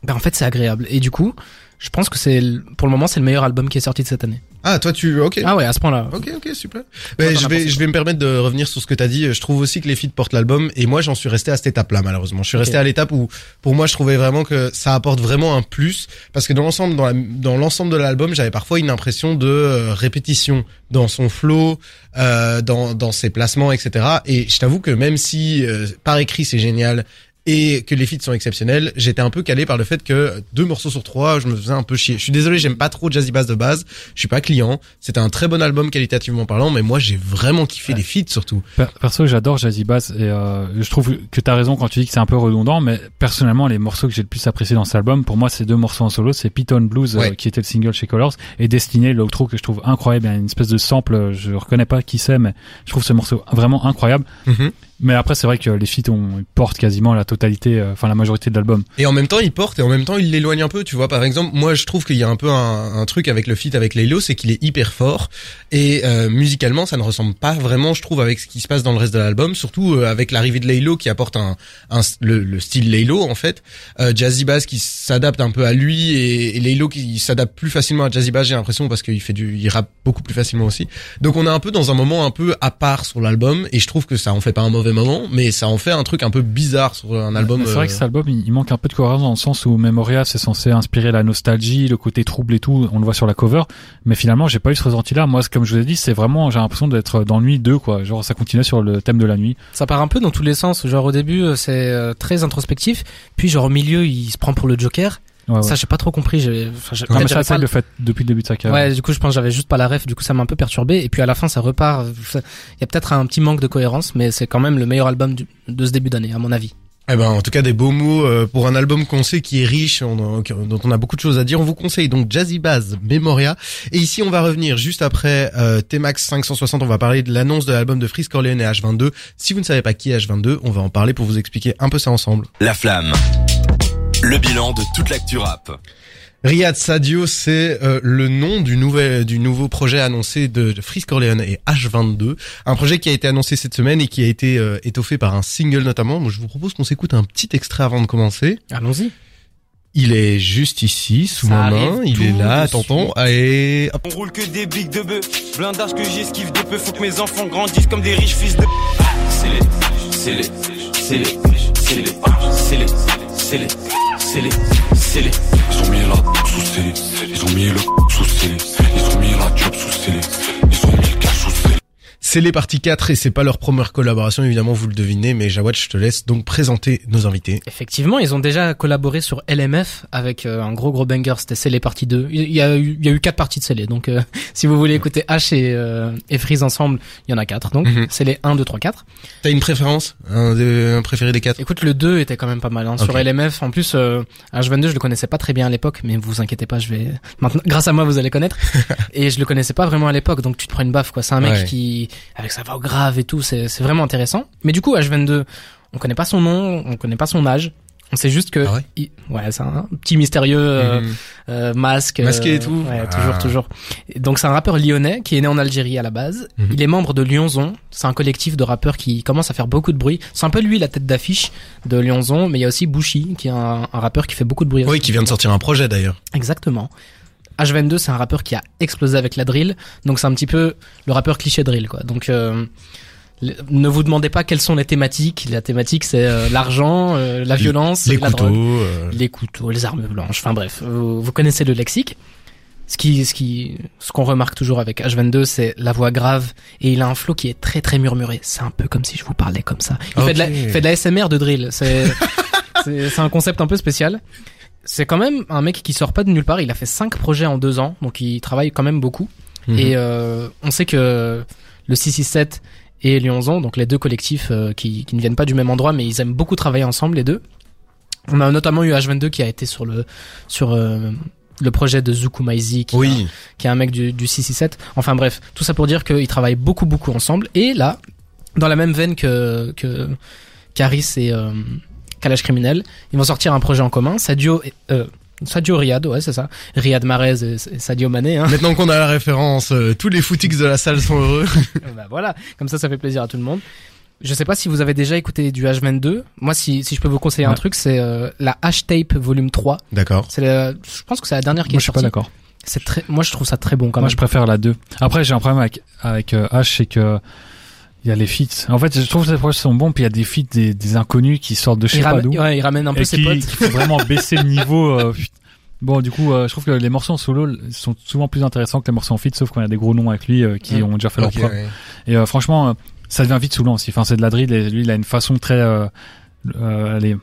ben en fait, c'est agréable. Et du coup, je pense que c'est, pour le moment, c'est le meilleur album qui est sorti de cette année. Ah, toi, tu, ok. Ah ouais, à ce point-là. Ok, ok, super. Mais je vais, je vais me permettre de revenir sur ce que t'as dit. Je trouve aussi que les feats portent l'album, et moi, j'en suis resté à cette étape-là, malheureusement. Je suis resté Ok. à l'étape où, pour moi, je trouvais vraiment que ça apporte vraiment un plus, parce que dans l'ensemble, dans, la- dans l'ensemble de l'album, j'avais parfois une impression de euh, répétition dans son flow, euh, dans, dans ses placements, etc. Et je t'avoue que même si euh, par écrit c'est génial et que les feats sont exceptionnels, j'étais un peu calé par le fait que deux morceaux sur trois, je me faisais un peu chier. Je suis désolé, j'aime pas trop Jazzy Bass de base. Je suis pas client. C'était un très bon album qualitativement parlant, mais moi j'ai vraiment kiffé les feats surtout. Per- Perso, j'adore Jazzy Bass et euh, je trouve que t'as raison quand tu dis que c'est un peu redondant, mais personnellement, les morceaux que j'ai le plus apprécié dans cet album, pour moi, c'est deux morceaux en solo, c'est Python Blues, euh, qui était le single chez Colors, et Destiné, l'outro que je trouve incroyable, il y a une espèce de sample, je reconnais pas qui c'est, mais je trouve ce morceau vraiment incroyable. Mais après, c'est vrai que les feats ont, ils portent quasiment la totalité, euh, enfin la majorité de l'album. Et en même temps, il porte et en même temps, il l'éloigne un peu. Tu vois, par exemple, moi, je trouve qu'il y a un peu un, un truc avec le feat avec Laylo, c'est qu'il est hyper fort et euh, musicalement, ça ne ressemble pas vraiment, je trouve, avec ce qui se passe dans le reste de l'album. Surtout euh, avec l'arrivée de Laylo qui apporte un, un le, le style Laylo en fait, euh, Jazzy Bass qui s'adapte un peu à lui et, et qui s'adapte plus facilement à Jazzy Bass, j'ai l'impression parce qu'il fait du, il rappe beaucoup plus facilement aussi. Donc on est un peu dans un moment un peu à part sur l'album et je trouve que ça en fait pas un mauvais moment, mais ça en fait un truc un peu bizarre sur un album. C'est vrai que euh, cet album, il, manque un peu de cohérence dans le sens où Memoria, c'est censé inspirer la nostalgie, le côté trouble et tout, on le voit sur la cover, mais finalement, j'ai pas eu ce ressenti-là. Moi, comme je vous ai dit, c'est vraiment, j'ai l'impression d'être dans Nuit 2, quoi. Genre, ça continuait sur le thème de la nuit. Ça part un peu dans tous les sens. Genre au début, euh, c'est euh, très introspectif, puis genre au milieu, il se prend pour le Joker. Ouais, ouais. Ça, j'ai pas trop compris. j'ai- enfin, j'ai- Non, mais peut-être ça, pas le fait depuis le début de sa carrière. Ouais, du coup, je pense que j'avais juste pas la ref, du coup, ça m'a un peu perturbé. Et puis à la fin, ça repart. Il y a peut-être un petit manque de cohérence, mais c'est quand même le meilleur album du- de ce début d'année, à mon avis. Eh ben, en tout cas, des beaux mots euh, pour un album qu'on sait qui est riche, on- dont on a beaucoup de choses à dire. On vous conseille donc Jazzy Bass, Memoria. Et ici, on va revenir juste après euh, T-Max 560. On va parler de l'annonce de l'album de Freeze Corleone et H22. Si vous ne savez pas qui est H22, on va en parler pour vous expliquer un peu ça ensemble. La flamme. Le bilan de toute l'actu rap. Riyad Sadio, c'est euh, le nom du nouvel du nouveau projet annoncé de, Freeze Corleone et H22, un projet qui a été annoncé cette semaine et qui a été euh, étoffé par un single notamment. Moi, je vous propose qu'on s'écoute un petit extrait avant de commencer. Allons-y. Il est juste ici, sous Ça ma main. Il est là, tonton. Et hop. On roule que des bigs de bœuf. Blindage que j'esquive de peu. Faut que mes enfants grandissent comme des riches fils de. C'est les, c'est les, c'est les, c'est les, c'est les, c'est les, c'est les. Ils ont mis la sous scellé, ils ont mis le sous scellé, ils ont mis la job sous scellé, ils ont mis c'est les parties 4 et c'est pas leur première collaboration, évidemment, vous le devinez, mais Jawad, je te laisse donc présenter nos invités. Effectivement, ils ont déjà collaboré sur LMF avec euh, un gros gros banger, c'était Scellé partie 2. Il y a eu, il y a eu quatre parties de Scellé, donc euh, si vous voulez écouter H et, euh, et Freeze ensemble, il y en a quatre. Donc Mhm. Scellé 1, 2, 3, 4. T'as une préférence? Un, de- un préféré des quatre? Écoute, le 2 était quand même pas mal. Hein. Sur. LMF, en plus, euh, H22, je le connaissais pas très bien à l'époque, mais vous inquiétez pas, je vais maintenant, grâce à moi, vous allez connaître. et je le connaissais pas vraiment à l'époque, donc tu te prends une baffe, quoi. C'est un mec Ouais. qui, avec sa voix grave et tout, c'est c'est vraiment intéressant. Mais du coup, H22, on connaît pas son nom, on connaît pas son âge. On sait juste que, Ah ouais il- ouais, c'est un petit mystérieux euh, Mhm. euh, masque, Masqué et euh, tout. Ouais, Ah. toujours, toujours. Et Donc c'est un rappeur lyonnais qui est né en Algérie à la base. Mhm. Il est membre de Lyonzon. C'est un collectif de rappeurs qui commence à faire beaucoup de bruit. C'est un peu lui la tête d'affiche de Lyonzon, mais il y a aussi Bouchy qui est un, un rappeur qui fait beaucoup de bruit. Oui, qui vient de sortir un projet d'ailleurs. Exactement. H22 c'est un rappeur qui a explosé avec la drill, donc c'est un petit peu le rappeur cliché drill quoi. Donc euh, ne vous demandez pas quelles sont les thématiques. La thématique c'est euh, l'argent, euh, la violence, Les la couteaux. drogue euh, les couteaux, les armes blanches, enfin bref, vous, vous connaissez le lexique. Ce qui, ce qui, ce qu'on remarque toujours avec H22, c'est la voix grave et il a un flow qui est très très murmuré. C'est un peu comme si je vous parlais comme ça. Il fait de la, il fait de la SMR de drill. C'est, c'est, c'est un concept un peu spécial. C'est quand même un mec qui sort pas de nulle part. Il a fait cinq projets en deux ans, donc il travaille quand même beaucoup. Mhm. Et euh, on sait que le 667 et Lyonzon, donc les deux collectifs euh, qui, qui ne viennent pas du même endroit, mais ils aiment beaucoup travailler ensemble les deux. On a notamment eu H22 qui a été sur le sur euh, le projet de Zuku Maizi, qui, Oui. qui est un mec du, du 667. Enfin bref, tout ça pour dire qu'ils travaillent beaucoup beaucoup ensemble. Et là, dans la même veine que que Caris et Kalash Criminel, ils vont sortir un projet en commun. Sadio euh, Sadio Riyad, ouais c'est ça. Riyad Mahrez et, et Sadio Mané. Hein. Maintenant qu'on a la référence, euh, tous les footix de la salle sont heureux. bah voilà, comme ça ça fait plaisir à tout le monde. Je sais pas si vous avez déjà écouté du H22. Moi si si je peux vous conseiller un truc, c'est euh, la H-Tape volume 3. D'accord. C'est je pense que c'est la dernière qui Moi, est je suis pas d'accord. C'est très moi je trouve ça très bon quand Moi, même. je préfère la 2. Après, j'ai un problème avec, avec euh, H, c'est que il y a les feats. En fait, je trouve que les projets sont bons, puis il y a des feats des, des inconnus qui sortent de je sais il, pas d'où. ouais, il ramène un peu et ses qui, potes. qui font vraiment baisser le niveau. euh, bon, du coup, euh, je trouve que les morceaux en solo sont souvent plus intéressants que les morceaux en feat, sauf quand il y a des gros noms avec lui euh, qui Mm. ont déjà fait Ok, leur preuve. ouais. Et euh, franchement, euh, ça devient vite saoulant aussi. Enfin, c'est de la drill et lui, il a une façon très euh, euh, allez,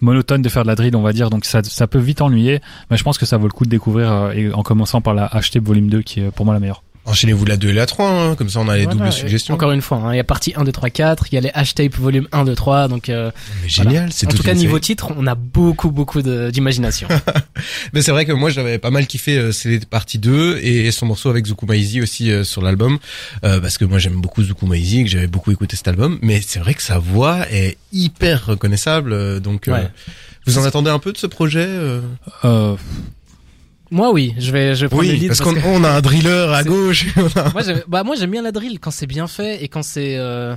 monotone de faire de la drill, on va dire. Donc ça, ça peut vite ennuyer, mais je pense que ça vaut le coup de découvrir euh, et en commençant par la HT Volume 2 qui est pour moi la meilleure. Enchaînez-vous la 2 et la 3, hein, comme ça on a les Voilà, doubles suggestions. Encore une fois, hein, il y a partie 1, 2, 3, 4, il y a les H-Tape volume 1, 2, 3, donc euh, Mais génial, c'est en tout cas niveau série. titre, on a beaucoup beaucoup d'imagination. Mais c'est vrai que moi j'avais pas mal kiffé euh, c'est partie 2 et son morceau avec Zuku Maizi aussi euh, sur l'album euh, parce que moi j'aime beaucoup Zuku Maizi que j'avais beaucoup écouté cet album mais c'est vrai que sa voix est hyper reconnaissable euh, donc euh, Ouais. vous en attendez un peu de ce projet euh? Euh, moi oui, je vais je vais prendre le Oui, lead parce parce qu'on que- on a un driller à gauche. a- moi j'aime bah moi j'aime bien la drill quand c'est bien fait et quand c'est euh,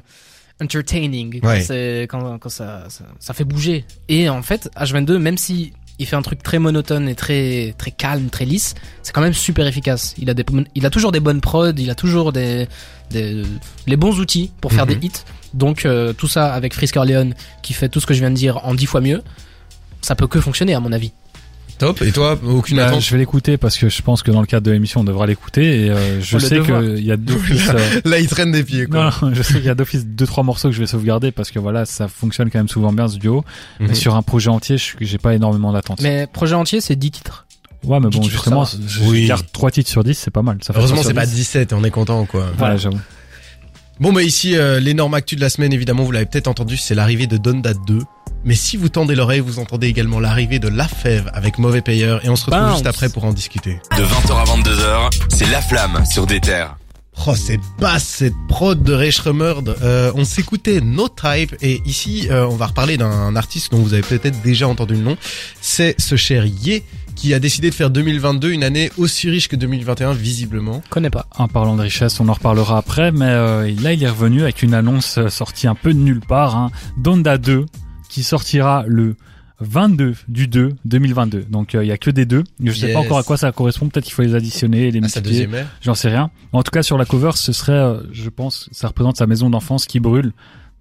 entertaining quand Ouais. c'est quand quand ça, ça ça fait bouger et en fait H22 même si il fait un truc très monotone et très très calme très lisse c'est quand même super efficace il a des il a toujours des bonnes prods il a toujours des des les bons outils pour faire Mhm. des hits donc euh, tout ça avec Frisker Leon qui fait tout ce que je viens de dire en dix fois mieux ça peut que fonctionner à mon avis Top. Et toi, aucune bah, attente je vais l'écouter parce que je pense que dans le cadre de l'émission, on devra l'écouter et euh, je sais qu'il y a d'office. euh, Là, il traîne des pieds. Quoi. non, non, je sais qu'il y a d'office deux trois morceaux que je vais sauvegarder parce que voilà, ça fonctionne quand même souvent bien ce duo. Mhm. Mais sur un projet entier, je j'ai pas énormément d'attentes. mais projet entier c'est 10 titres Ouais, mais bon, justement, ça je Oui. garde 3 titres sur 10, c'est pas mal. Ça fait Heureusement, c'est pas 10. 17, on est content quoi. Voilà, j'avoue. Bon bah ici euh, l'énorme actu de la semaine évidemment vous l'avez peut-être entendu c'est l'arrivée de Donda 2 mais si vous tendez l'oreille vous entendez également l'arrivée de La Fève avec Mauvais Payeur et on se retrouve Bounce. juste après pour en discuter. De 20h à 22h, c'est La Flamme sur des terres. Oh c'est basse cette prod de Ray Shremmerd euh, on s'écoutait No Type et ici euh, on va reparler d'un artiste dont vous avez peut-être déjà entendu le nom c'est ce cher Ye qui a décidé de faire 2022 une année aussi riche que 2021 visiblement. connais pas En parlant de richesse, on en reparlera après, mais euh, là, il est revenu avec une annonce euh, sortie un peu de nulle part. Hein. Donda 2, qui sortira le 22 du 2 2022. Donc, euh, il y a que des deux. Je sais Yes. pas encore à quoi ça correspond. Peut-être qu'il faut les additionner, les sa multiplier. J'en sais rien. En tout cas, sur la cover, ce serait, euh, je pense, ça représente sa maison d'enfance qui brûle.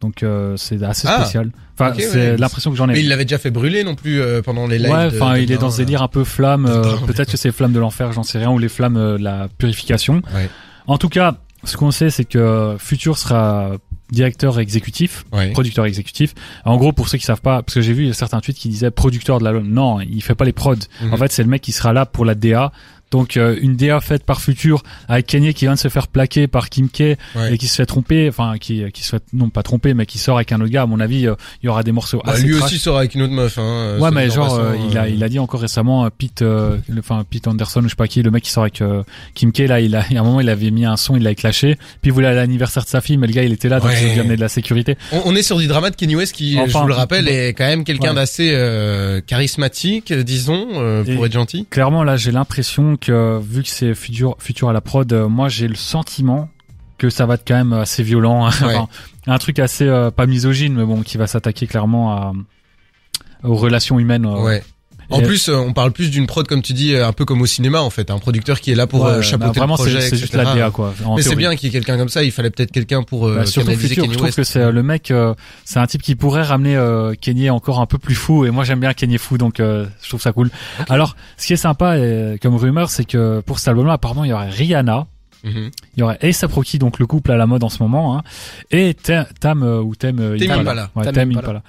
Donc, euh, c'est assez Ah. spécial. Enfin, c'est ouais. l'impression que j'en ai. Mais il l'avait déjà fait brûler non plus euh, pendant les lives. Ouais, enfin, il est dans ce délire un peu flamme. euh, Peut-être que c'est flamme de l'enfer, j'en sais rien, ou les flammes euh, de la purification. Ouais. En tout cas, ce qu'on sait, c'est que Future sera directeur exécutif, Ouais. producteur exécutif. En gros, pour ceux qui savent pas, parce que j'ai vu certains tweets qui disaient producteur de l'album. Non, il fait pas les prods. Mhm. En fait, c'est le mec qui sera là pour la DA. Donc euh, une DA faite par Future avec Kanye qui vient de se faire plaquer par Kim K Ouais. et qui se fait tromper, enfin qui qui se fait non pas tromper mais qui sort avec un autre gars. À mon avis, euh, il y aura des morceaux Bah, assez lui trash. aussi sera avec une autre meuf. Hein, euh, Ouais, mais genre, euh, il a, euh, il a dit encore récemment, euh, Pete, euh, enfin Pete Anderson ou je sais pas qui, le mec qui sort avec euh, Kim K, là, il a, il y a un moment, il avait mis un son, il l'avait clashé, puis il voulait à l'anniversaire de sa fille, mais le gars, il était là, donc Ouais. il lui amenait de la sécurité. On, on est sur du drama de Kanye West qui, je vous le rappelle, bon. est quand même quelqu'un Ouais. d'assez euh, charismatique, euh, disons, euh, pour être gentil. Clairement, là, j'ai l'impression que, vu que c'est futur, futur à la prod, euh, moi, j'ai le sentiment que ça va être quand même assez violent. Ouais. Enfin, un truc assez, euh, pas misogyne, mais bon, qui va s'attaquer clairement à, aux relations humaines. euh, Ouais. En plus, euh, on parle plus d'une prod comme tu dis, euh, un peu comme au cinéma en fait, un producteur qui est là pour ouais, euh, bah, chapeauter vraiment, le projet, c'est juste la DA, quoi. en Mais c'est bien qu'il y ait quelqu'un comme ça. Il fallait peut-être quelqu'un pour euh, Bah, surtout futur, Kanye je trouve que c'est le mec, euh, c'est un type qui pourrait ramener euh, Kanye encore un peu plus fou. Et moi j'aime bien Kanye fou, donc euh, je trouve ça cool. Alors, ce qui est sympa euh, comme rumeur, c'est que pour cet album-là, apparemment, il y aurait Rihanna, Mhm. il y aurait A$AP Rocky, donc le couple à la mode en ce moment, hein, et Tam, Tam, ou Tem euh, Tame Impala. Impala. Ouais, Tame Impala. Impala.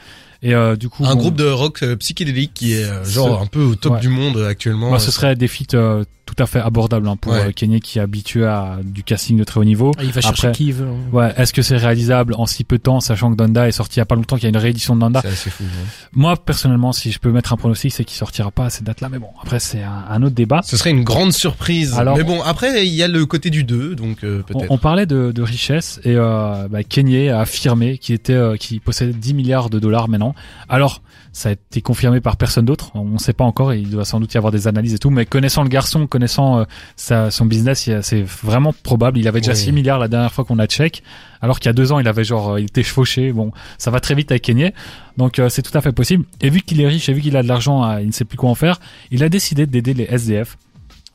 Et euh, du coup, Un bon, groupe de rock euh, psychédélique qui est euh, genre Ce- un peu au top Ouais. du monde actuellement. Euh, ce serait des feats euh, tout à fait abordables hein, pour Ouais. euh, Kenny qui est habitué à du casting de très haut niveau. Il va chercher Après- qui il veut. hein. Ouais, est-ce que c'est réalisable en si peu de temps, sachant que Donda est sorti il y a pas longtemps, qu'il y a une réédition de Donda? C'est assez fou. ouais. Moi, personnellement, si je peux mettre un pronostic, c'est qu'il sortira pas à cette date-là. Mais bon, après, c'est un, un autre débat. Ce serait une grande surprise. Alors- Mais bon, après, il y a le côté du 2, donc euh, On, peut-être. on parlait de, de richesse et euh, bah, Kanye a affirmé qu'il était, euh, qu'il possédait 10 milliards de dollars maintenant. Alors, ça a été confirmé par personne d'autre. On ne sait pas encore. Il doit sans doute y avoir des analyses et tout. Mais connaissant le garçon, connaissant euh, sa, son business, c'est vraiment probable. Il avait déjà Oui. 6 milliards la dernière fois qu'on a check. Alors qu'il y a deux ans, il avait genre, euh, il était chevauché. Bon, ça va très vite avec Kanye. Donc euh, c'est tout à fait possible. Et vu qu'il est riche et vu qu'il a de l'argent, il ne sait plus quoi en faire. Il a décidé d'aider les SDF.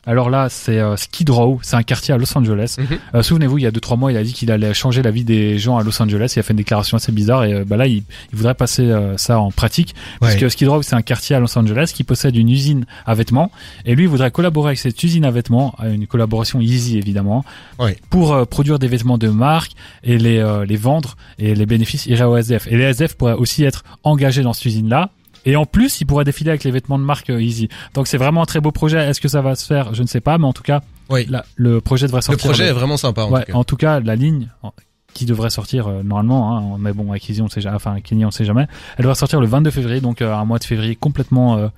Alors là, c'est euh, Skid Row, c'est un quartier à Los Angeles. Mhm. Euh, Souvenez-vous, il y a deux trois mois, il a dit qu'il allait changer la vie des gens à Los Angeles. Il a fait une déclaration assez bizarre et euh, bah là, il, il voudrait passer euh, ça en pratique parce Ouais. que Skid Row, c'est un quartier à Los Angeles qui possède une usine à vêtements et lui il voudrait collaborer avec cette usine à vêtements, une collaboration easy évidemment, Ouais. pour produire des vêtements de marque et les euh, les vendre et les bénéfices iraient aux SDF. Et les SDF pourraient aussi être engagés dans cette usine là. Et en plus, il pourrait défiler avec les vêtements de marque euh, Easy. Donc c'est vraiment un très beau projet. Est-ce que ça va se faire? Je ne sais pas, mais en tout cas, Oui. la- le projet devrait Le sortir. projet le- est vraiment sympa. En ouais, tout cas. en tout cas, la ligne qui devrait sortir euh, normalement, hein, mais bon, avec Easy, on sait jamais, enfin, Kenny, on sait jamais. Elle devrait sortir le 22 février, donc euh, un mois de février complètement euh,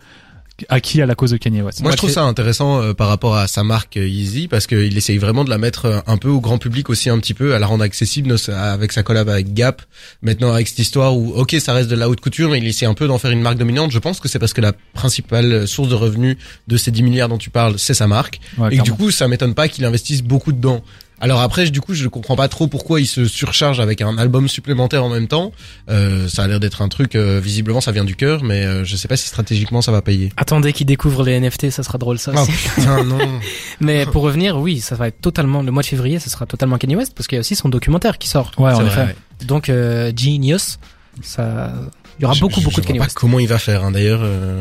acquis à la cause de Kanye West. Moi, je trouve ça intéressant euh, par rapport à sa marque euh, Yeezy parce qu'il essaye vraiment de la mettre euh, un peu au grand public aussi un petit peu, à la rendre accessible avec sa collab avec Gap. Maintenant, avec cette histoire où, ok, ça reste de la haute couture, mais il essaie un peu d'en faire une marque dominante. Je pense que c'est parce que la principale source de revenus de ces 10 milliards dont tu parles, c'est sa marque. Ouais, et que du coup, ça m'étonne pas qu'il investisse beaucoup dedans. Alors après, du coup, je ne comprends pas trop pourquoi il se surcharge avec un album supplémentaire en même temps. Euh, ça a l'air d'être un truc, euh, visiblement, ça vient du cœur, mais euh, je sais pas si stratégiquement ça va payer. Attendez qu'il découvre les NFT, ça sera drôle ça. Aussi. putain, non. Mais pour revenir, oui, ça va être totalement le mois de février, ça sera totalement Kanye West parce qu'il y a aussi son documentaire qui sort. Ouais, en effet. ouais. Donc euh, Genius, ça, il y aura Je- beaucoup je- beaucoup je de Kanye West. comment il va faire, hein, d'ailleurs. euh,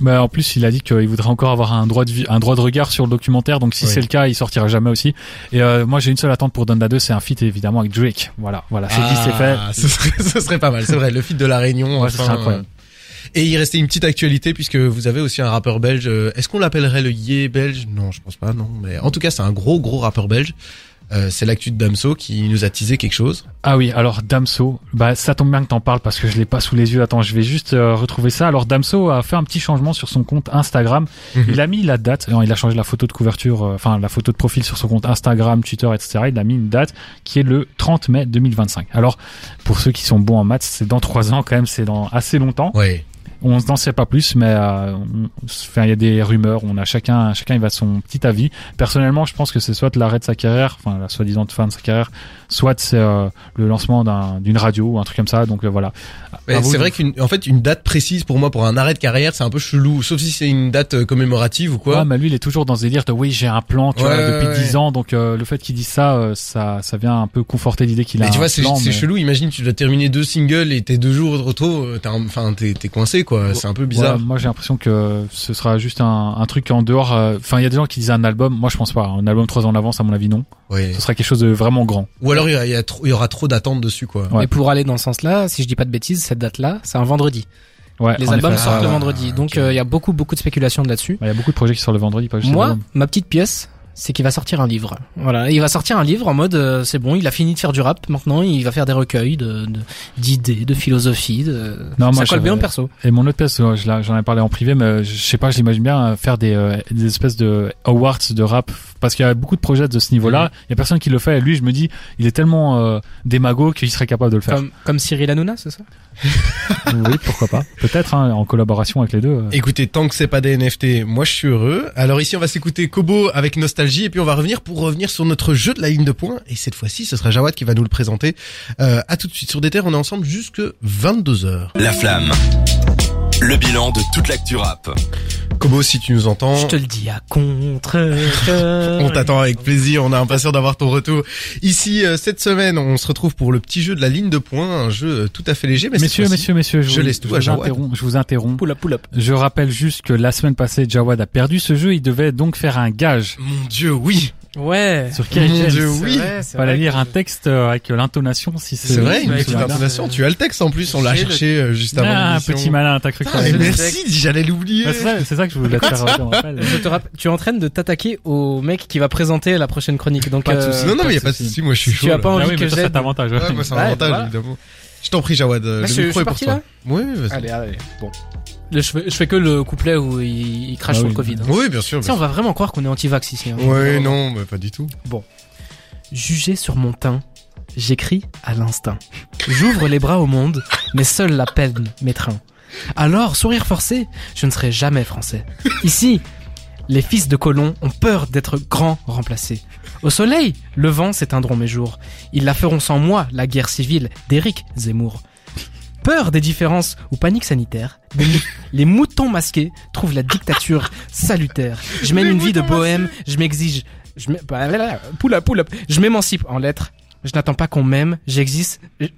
Bah, en plus, il a dit qu'il voudrait encore avoir un droit de vie, un droit de regard sur le documentaire. Donc, si Oui. c'est le cas, il sortira jamais aussi. Et euh, moi, j'ai une seule attente pour Donda 2, c'est un feat évidemment avec Drake. Voilà, voilà, c'est dit, c'est fait. Ah, Ce serait, ce serait pas mal, c'est vrai. Le feat de la Réunion. Ouais, enfin, incroyable. euh, Et il restait une petite actualité puisque vous avez aussi un rappeur belge. euh, Est-ce qu'on l'appellerait le Yé belge? Non, je pense pas, non. Mais en tout cas, c'est un gros, gros rappeur belge. Euh, c'est l'actu de Damso qui nous a teasé quelque chose. Ah oui, alors Damso, bah ça tombe bien que t'en parles parce que je l'ai pas sous les yeux. Attends, je vais juste euh, retrouver ça. Alors Damso a fait un petit changement sur son compte Instagram. Mhm. Il a mis la date, non, il a changé la photo de couverture, euh, enfin la photo de profil sur son compte Instagram, Twitter, etc. Il a mis une date qui est le 30 mai 2025. Alors pour ceux qui sont bons en maths, c'est dans trois ans quand même, c'est dans assez longtemps. Ouais. On n'en sait pas plus, mais euh, il y a des rumeurs. On a chacun, chacun il va son petit avis. Personnellement, je pense que c'est soit l'arrêt de sa carrière, enfin la soi-disant fin de sa carrière, soit c'est euh, le lancement d'un- d'une radio ou un truc comme ça. Donc euh, voilà. Vous c'est vrai qu'une, en fait, une date précise pour moi pour un arrêt de carrière, c'est un peu chelou. Sauf si c'est une date euh, commémorative ou quoi. Ouais, mais lui, il est toujours dans ce délire de oui, j'ai un plan, tu Ouais, vois, depuis ouais. 10 ans. Donc euh, le fait qu'il dise ça, euh, ça, ça vient un peu conforter l'idée qu'il a Mais tu un vois, c'est, mais- chelou. Imagine, tu dois terminer deux singles et tes deux jours de retour, enfin, t'es coincé, quoi. C'est un peu bizarre. Ouais, moi, j'ai l'impression que ce sera juste un, un truc en dehors. euh, Enfin, il y a des gens qui disent un album. Moi, je pense pas. Un album trois ans en avance, à mon avis, non. Ouais. Ce sera quelque chose de vraiment grand. Ou alors il y, a- il aura trop d'attentes dessus, quoi. Ouais. Et pour aller dans ce sens-là, si je dis pas de bêtises, cette date-là, c'est un vendredi. Ouais. Les albums effet. sortent Ah, le vendredi, donc euh, il y a beaucoup beaucoup de spéculations là-dessus. Bah, Il y a beaucoup de projets qui sortent le vendredi, pas juste Moi, ma petite pièce, c'est qu'il va sortir un livre. Voilà, il va sortir un livre en mode euh, c'est bon, il a fini de faire du rap. Maintenant, il va faire des recueils de de- d'idées, de, philosophie. De... Non, moi, ça colle bien au perso. Et mon autre euh, l'ai- j'en ai parlé en privé, mais je sais pas, j'imagine bien euh, faire des, euh, des espèces de awards de rap, parce qu'il y a beaucoup de projets de ce niveau-là. Mhm. Il y a personne qui le fait. Et lui, je me dis, il est tellement euh, démago qu'il serait capable de le faire. Comme comme Cyril Hanouna, c'est ça? Oui, pourquoi pas. Peut-être hein, en collaboration avec les deux. euh. Écoutez, tant que c'est pas des NFT, moi je suis heureux. Alors ici, on va s'écouter Kobo avec nostalgie et puis on va revenir pour revenir sur notre jeu de la ligne de points. Et cette fois-ci, ce sera Jawad qui va nous le présenter. Euh, à tout de suite sur des terres, on est ensemble jusque 22 h La flamme. Le bilan de toute l'actu rap. Kobo, si tu nous entends, Je te le dis à contre on t'attend avec plaisir. On est impatient d'avoir ton retour. Ici, euh, cette semaine, on se retrouve pour le petit jeu de la ligne de points, un jeu euh, tout à fait léger. Mais Messieurs, messieurs, messieurs, je, je vous, laisse tout je à vous Jawad. interromps. Je vous interromps. Pull up, pull up. Je rappelle juste que la semaine passée, Jawad a perdu ce jeu. Il devait donc faire un gage. Mon Dieu, oui. Ouais. Sur Kerry Mon James. Dieu, oui. Fallait lire un texte euh, avec l'intonation si c'est. C'est vrai, une petite intonation. Tu as le texte en plus, on l'a cherché euh, juste avant Ah, un l'émission. petit malin, t'as cru que merci, j'allais l'oublier. Ouais, C'est ça, c'est ça que je voulais te faire tu es en train de t'attaquer au mec qui va présenter la prochaine chronique. Donc, Pas de euh, soucis. Non, non, mais y a pas de de souci, moi je suis chaud. tu as pas envie Ah que j'aide- avantage. Ouais, moi c'est un avantage, voilà. évidemment. Je t'en prie, Jawad, euh, Là, le je- micro est pour parti, toi. Oui, vas-y. Allez, allez. Bon. Le- je, fais, je fais que le couplet où il, il crache Ah sur oui. le Covid. hein. Oui, bien sûr. On va vraiment croire qu'on est anti-vax ici. Hein. Ouais, non, bah, pas du tout. Jugé sur mon teint, j'écris à l'instinct. J'ouvre les bras au monde, mais seule la peine m'étreint. Alors, sourire forcé, je ne serai jamais français. Ici, les fils de colons ont peur d'être grands remplacés. Au soleil, le vent s'éteindront mes jours. Ils la feront sans moi, la guerre civile d'Éric Zemmour. Peur des différences ou panique sanitaire, les mou- les moutons masqués trouvent la dictature salutaire. Je mène Les une vie de bohème, je m'exige, je bah, là, là, pull up, pull up. je m'émancipe en lettres. Je n'attends pas qu'on m'aime, j'existe. je-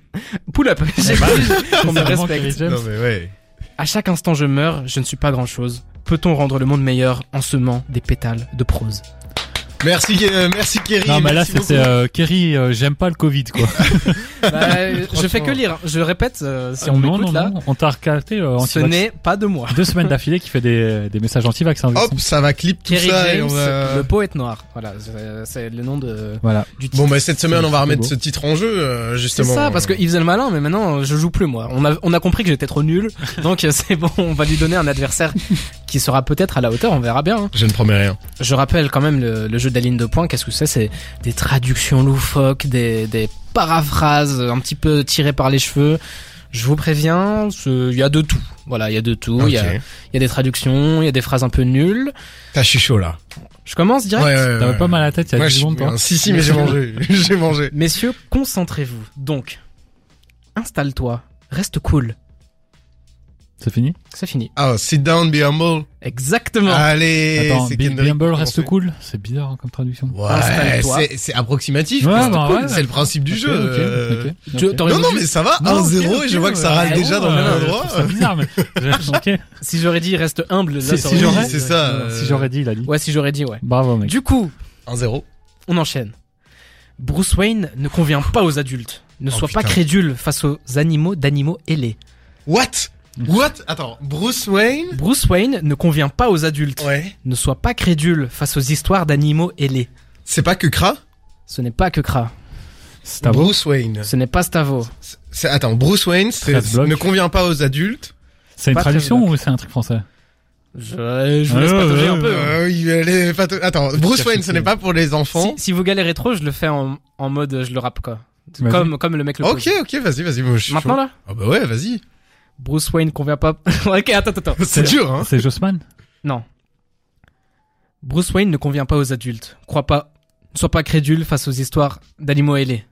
Pull up, j'exige qu'on me C'est vraiment respecte. Kerry James. Non, mais ouais. À chaque instant je meurs, je ne suis pas grand chose. Peut-on rendre le monde meilleur en semant des pétales de prose? Merci, euh, merci Kerry. Non, mais là, beaucoup. euh, Kerry, euh, j'aime pas le Covid, quoi. Bah, Je fais que lire, je répète, euh, si on m'écoute là, on t'a recalté euh, ce n'est pas de moi. Deux semaines d'affilée qui fait des, des messages anti-vax. hein, Hop, ça va clip tout Kerry ça et on James, va... le poète noir. Voilà, c'est- c'est le nom de, Voilà. du titre. Bon, bah, cette semaine, on va C'est remettre ce titre en jeu, euh, C'est justement. ça, parce qu'il faisait le malin, mais maintenant je joue plus moi. On a, on a compris que j'étais trop nul, donc c'est bon, on va lui donner un adversaire qui sera peut-être à la hauteur, on verra bien. hein. Je ne promets rien. Je rappelle quand même le, le jeu de la ligne de points, qu'est-ce que c'est? C'est des traductions loufoques, des, des paraphrases un petit peu tirées par les cheveux. Je vous préviens, ce- il y a de tout. Voilà, il y a de tout. Il y, a, y des traductions, il y a des phrases un peu nulles. T'as, je suis chaud, là. Je commence direct? Ouais, ouais, T'avais ouais. pas mal à la tête il y a Ouais, 10 je- secondes, toi. euh, Si, si, mais j'ai mangé. j'ai mangé. Messieurs, concentrez-vous. Donc, installe-toi, reste cool. C'est fini? C'est fini. Ah, sit down, be humble. Exactement. Allez, Attends, c'est pour reste cool C'est bizarre hein, comme traduction. Ouais, Installe-toi. c'est, c'est approximatif. Ouais, bah cool, ouais. C'est le principe du jeu. euh. Tu- Non, non, mais ça va. Non, 1-0 ok, et je vois que ça râle Ah, déjà dans le euh, même je endroit. ça bizarre, mais. Si j'aurais dit reste humble, là, Si, j'aurais. c'est ça, euh, Si j'aurais dit, il a dit. Ouais, si j'aurais dit, ouais. Bravo, mec. Du coup, 1-0. on enchaîne. Bruce Wayne ne convient pas aux adultes. Ne Oh, sois pas crédule face aux animaux d'animaux ailés. What? What? Attends, Bruce Wayne? Bruce Wayne ne convient pas aux adultes. Ouais. Ne sois pas crédule face aux histoires d'animaux ailés. C'est pas que Kra? Ce n'est pas que Kra. C'est à vous. Bruce Wayne. Ce n'est pas Stavo. C'est, attends, Bruce Wayne, c'est- 13 blocs. ne convient pas aux adultes. C'est une Pas très traduction ou c'est un truc français? Je, je vous laisse Ouais, patauger ouais, un peu. Euh, est pas- Attends, Bruce Wayne, ce n'est pas pour les enfants. Si, si vous galérez trop, je le fais en, en mode je le rappe quoi. Vas-y. Comme, comme le mec le Ok, pose. ok, vas-y, vas-y, moi, je suis Maintenant chaud. là Ah bah ouais, vas-y. Bruce Wayne convient pas. ok, attends, attends. C'est dur, hein. C'est Jossman Non. Bruce Wayne ne convient pas aux adultes. Crois pas. Ne sois pas crédule face aux histoires d'animaux ailés.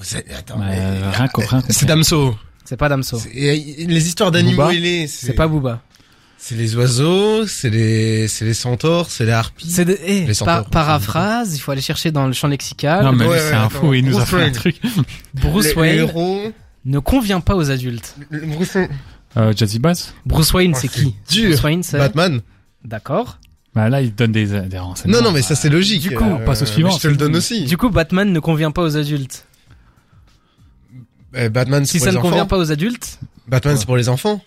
C'est- Attends, Bah, rien rien qu'au- C'est Damso. C'est pas Damso. C'est- et Les histoires d'animaux ailés, C'est pas Booba. C'est les oiseaux, c'est les, c'est les centaures, c'est les harpies. C'est de, eh, Les centaures. par- paraphrase, il faut aller chercher dans le champ lexical. Non, mais Ouais, lui, ouais, c'est un attends. fou, il nous a Bruce fait un Wayne. truc. Bruce Les- les Wayne héros. Ne convient pas aux adultes. le- Bruce Wayne. Euh, Jazzy Bass Bruce Wayne, Oh, c'est qui dur. Bruce Wayne, c'est... Batman. D'accord. Bah là, il donne des, des renseignements. Non, non, mais ça c'est logique. du coup, Euh, on passe au suivant, Je te c'est le bon. donne aussi. Du coup, Batman ne convient pas aux adultes. Eh, Batman, c'est Si pour ça les ne convient pas aux adultes, Batman, c'est pour les enfants.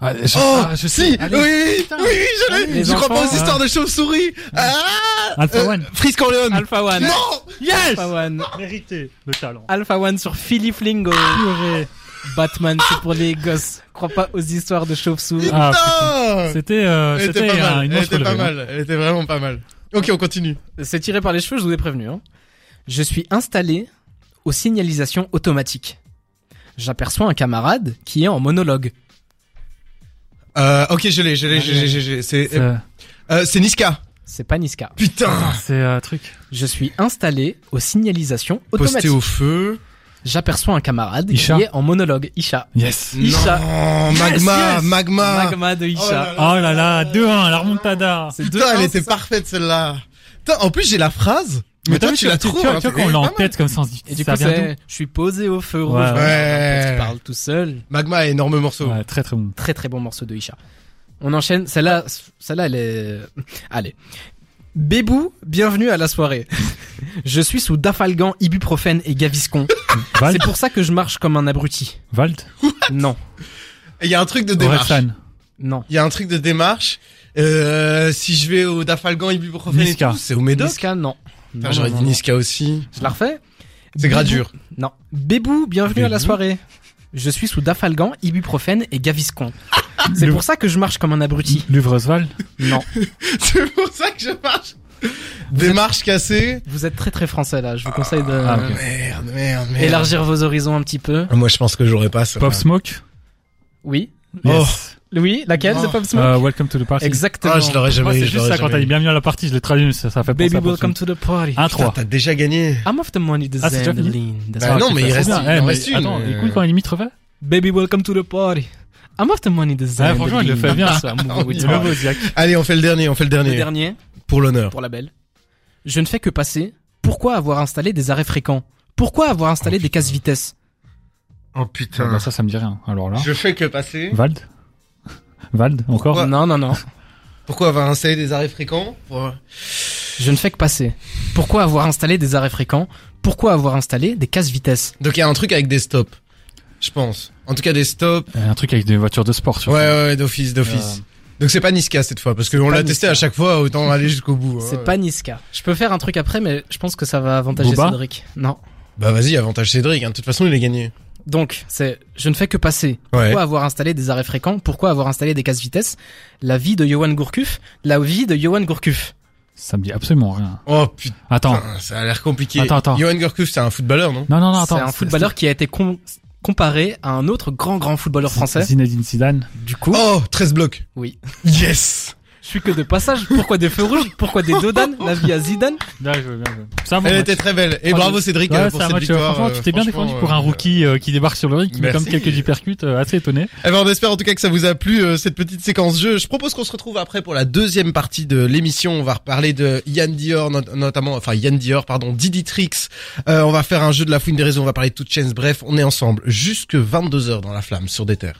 Ah, je, Oh, ah, je si, sais. oui, Allez. oui, oui, je l'ai. Je crois pas aux histoires de chauves-souris. Ah, Alpha euh, One. Frisk Corleone. Alpha One. Non. Yes Alpha One. Mérité, le talent. Alpha One sur Philly Flingo. Batman, c'est pour les gosses. Crois pas aux histoires de chauves-souris. Ah, Putain. C'était, euh, c'était pas mal. une Elle était pas relevée, hein. mal. Elle était vraiment pas mal. Ok, on continue. C'est tiré par les cheveux, je vous ai prévenu. Hein. Je suis installé aux signalisations automatiques. J'aperçois un camarade qui est en monologue. Euh, ok, je l'ai, je l'ai, je l'ai, je l'ai. C'est, C'est, euh, euh, c'est Niska. C'est pas Niska. Putain. c'est un truc. Je suis installé aux signalisations automatiques. Posté au feu. J'aperçois un camarade Isha. qui est en monologue. Isha. Yes. Isha. Non, Yes, magma, yes. magma. Magma de Isha. Oh Oh là là, 2-1, la remontada. Putain, elle était parfaite celle-là. Putain, en plus j'ai la phrase. Mais, toi, t'as vu, tu la tu trouves. vois, tu vois c'est qu'on l'a en tête comme ça, on se dit, Et du ça coup, vient je suis posé au feu rouge. Ouais. Ouais. Tu parles tout seul. Magma, énorme morceau. Ouais, très très bon. Très très bon morceau de Isha. On enchaîne. Celle-là, celle-là, elle est. Allez. Bébou, bienvenue à la soirée. Je suis sous dafalgan, ibuprofène et gaviscon. C'est pour ça que je marche comme un abruti. Vald Non, Il y a un truc de démarche. Non. Il y a un truc de démarche. Euh, si je vais au Dafalgan ibuprofène et Niska. tout, c'est au Médoc? Niska, non. Ah, Non, J'aurais dit. Niska aussi. Je la refais C'est gradure. Non. Bébou, bienvenue à la soirée. Je suis sous dafalgan, ibuprofène et gaviscon. C'est pour ça que je marche comme un abruti. Luvresval Non. c'est pour ça que je marche. Démarche cassée. Vous êtes très très français là. Je vous conseille de Ah, ok. Merde, merde, merde. élargir vos horizons un petit peu. Moi, je pense que j'aurais pas ça. Pop Smoke Oui. Oh. Oui, laquelle Oh. c'est Pop Smoke Euh, welcome to the party. Exactement. Ah, je l'aurais jamais c'est juste ça quand t'as dit bienvenue à la partie, je l'ai traduit, ça, ça fait penser Baby, à Pop welcome to the party. 1-3. Putain, T'as déjà gagné. I'm off the money, the Ah. That's Bah non, mais il reste- il Eh, reste une, Attends, écoute quand il imite refait. Baby, welcome to the party. I'm off the money, the Zandeline. franchement, il le fait bien. Ziak. Allez, on fait le dernier, on fait le Le dernier. dernier, Pour l'honneur. pour la belle. Je ne fais que passer. Pourquoi avoir installé des arrêts fréquents? Pourquoi avoir installé des casse vitesse? Oh Ah, putain. bah, ça, ça me dit rien. Alors là. Je fais que passer. Vald Vald, encore Pourquoi Non, non, non. Pourquoi avoir installé des arrêts fréquents Pour- Je ne fais que passer. Pourquoi avoir installé des arrêts fréquents Pourquoi avoir installé des casse vitesse Donc il y a un truc avec des stops. Je pense. En tout cas des stops. Euh, Un truc avec des voitures de sport, Ouais, surtout. ouais, ouais, d'office, d'office. Donc c'est pas Niska cette fois, parce qu'on l'a testé à chaque fois, autant aller jusqu'au bout. hein. C'est pas Niska. Je peux faire un truc après, mais je pense que ça va avantager Booba Cédric. Non. Bah vas-y, avantage Cédric, hein. de toute façon il est gagné. Donc, c'est, je ne fais que passer. Ouais. Pourquoi avoir installé des arrêts fréquents? Pourquoi avoir installé des casse vitesse? La vie de Johan Gourcuff. La vie de Johan Gourcuff. Ça me dit absolument rien. Oh putain, Attends. ça a l'air compliqué. Attends, attends. Johan Gourcuff, c'est un footballeur, non? Non, non, non, C'est attends. un footballeur qui a été com- comparé à un autre grand grand footballeur français. Zinedine Zidane. Du coup, Oh, 13 blocs. oui. Yes Je suis que de passage. Pourquoi des feux rouges? Pourquoi des dodanes La vie à Zidane? Bien joué, bien joué. C'est un bon Elle match. était très belle. Et Ah, bravo Cédric Ouais, euh, c'est pour un cette match, euh, victoire. franchement, euh, tu t'es bien défendu pour un rookie euh, qui débarque sur le ring, qui met Merci. comme quelques hypercutes, euh, assez étonné. Eh ben, on espère en tout cas que ça vous a plu euh, cette petite séquence jeu. Je propose qu'on se retrouve après pour la deuxième partie de l'émission. On va reparler de Yann Dior not- notamment, enfin Yann Dior pardon, Didi Trix. Euh, on va faire un jeu de la fouine des réseaux. On va parler de toute chaîne. Bref, on est ensemble jusque 22 h dans la flamme sur des terres.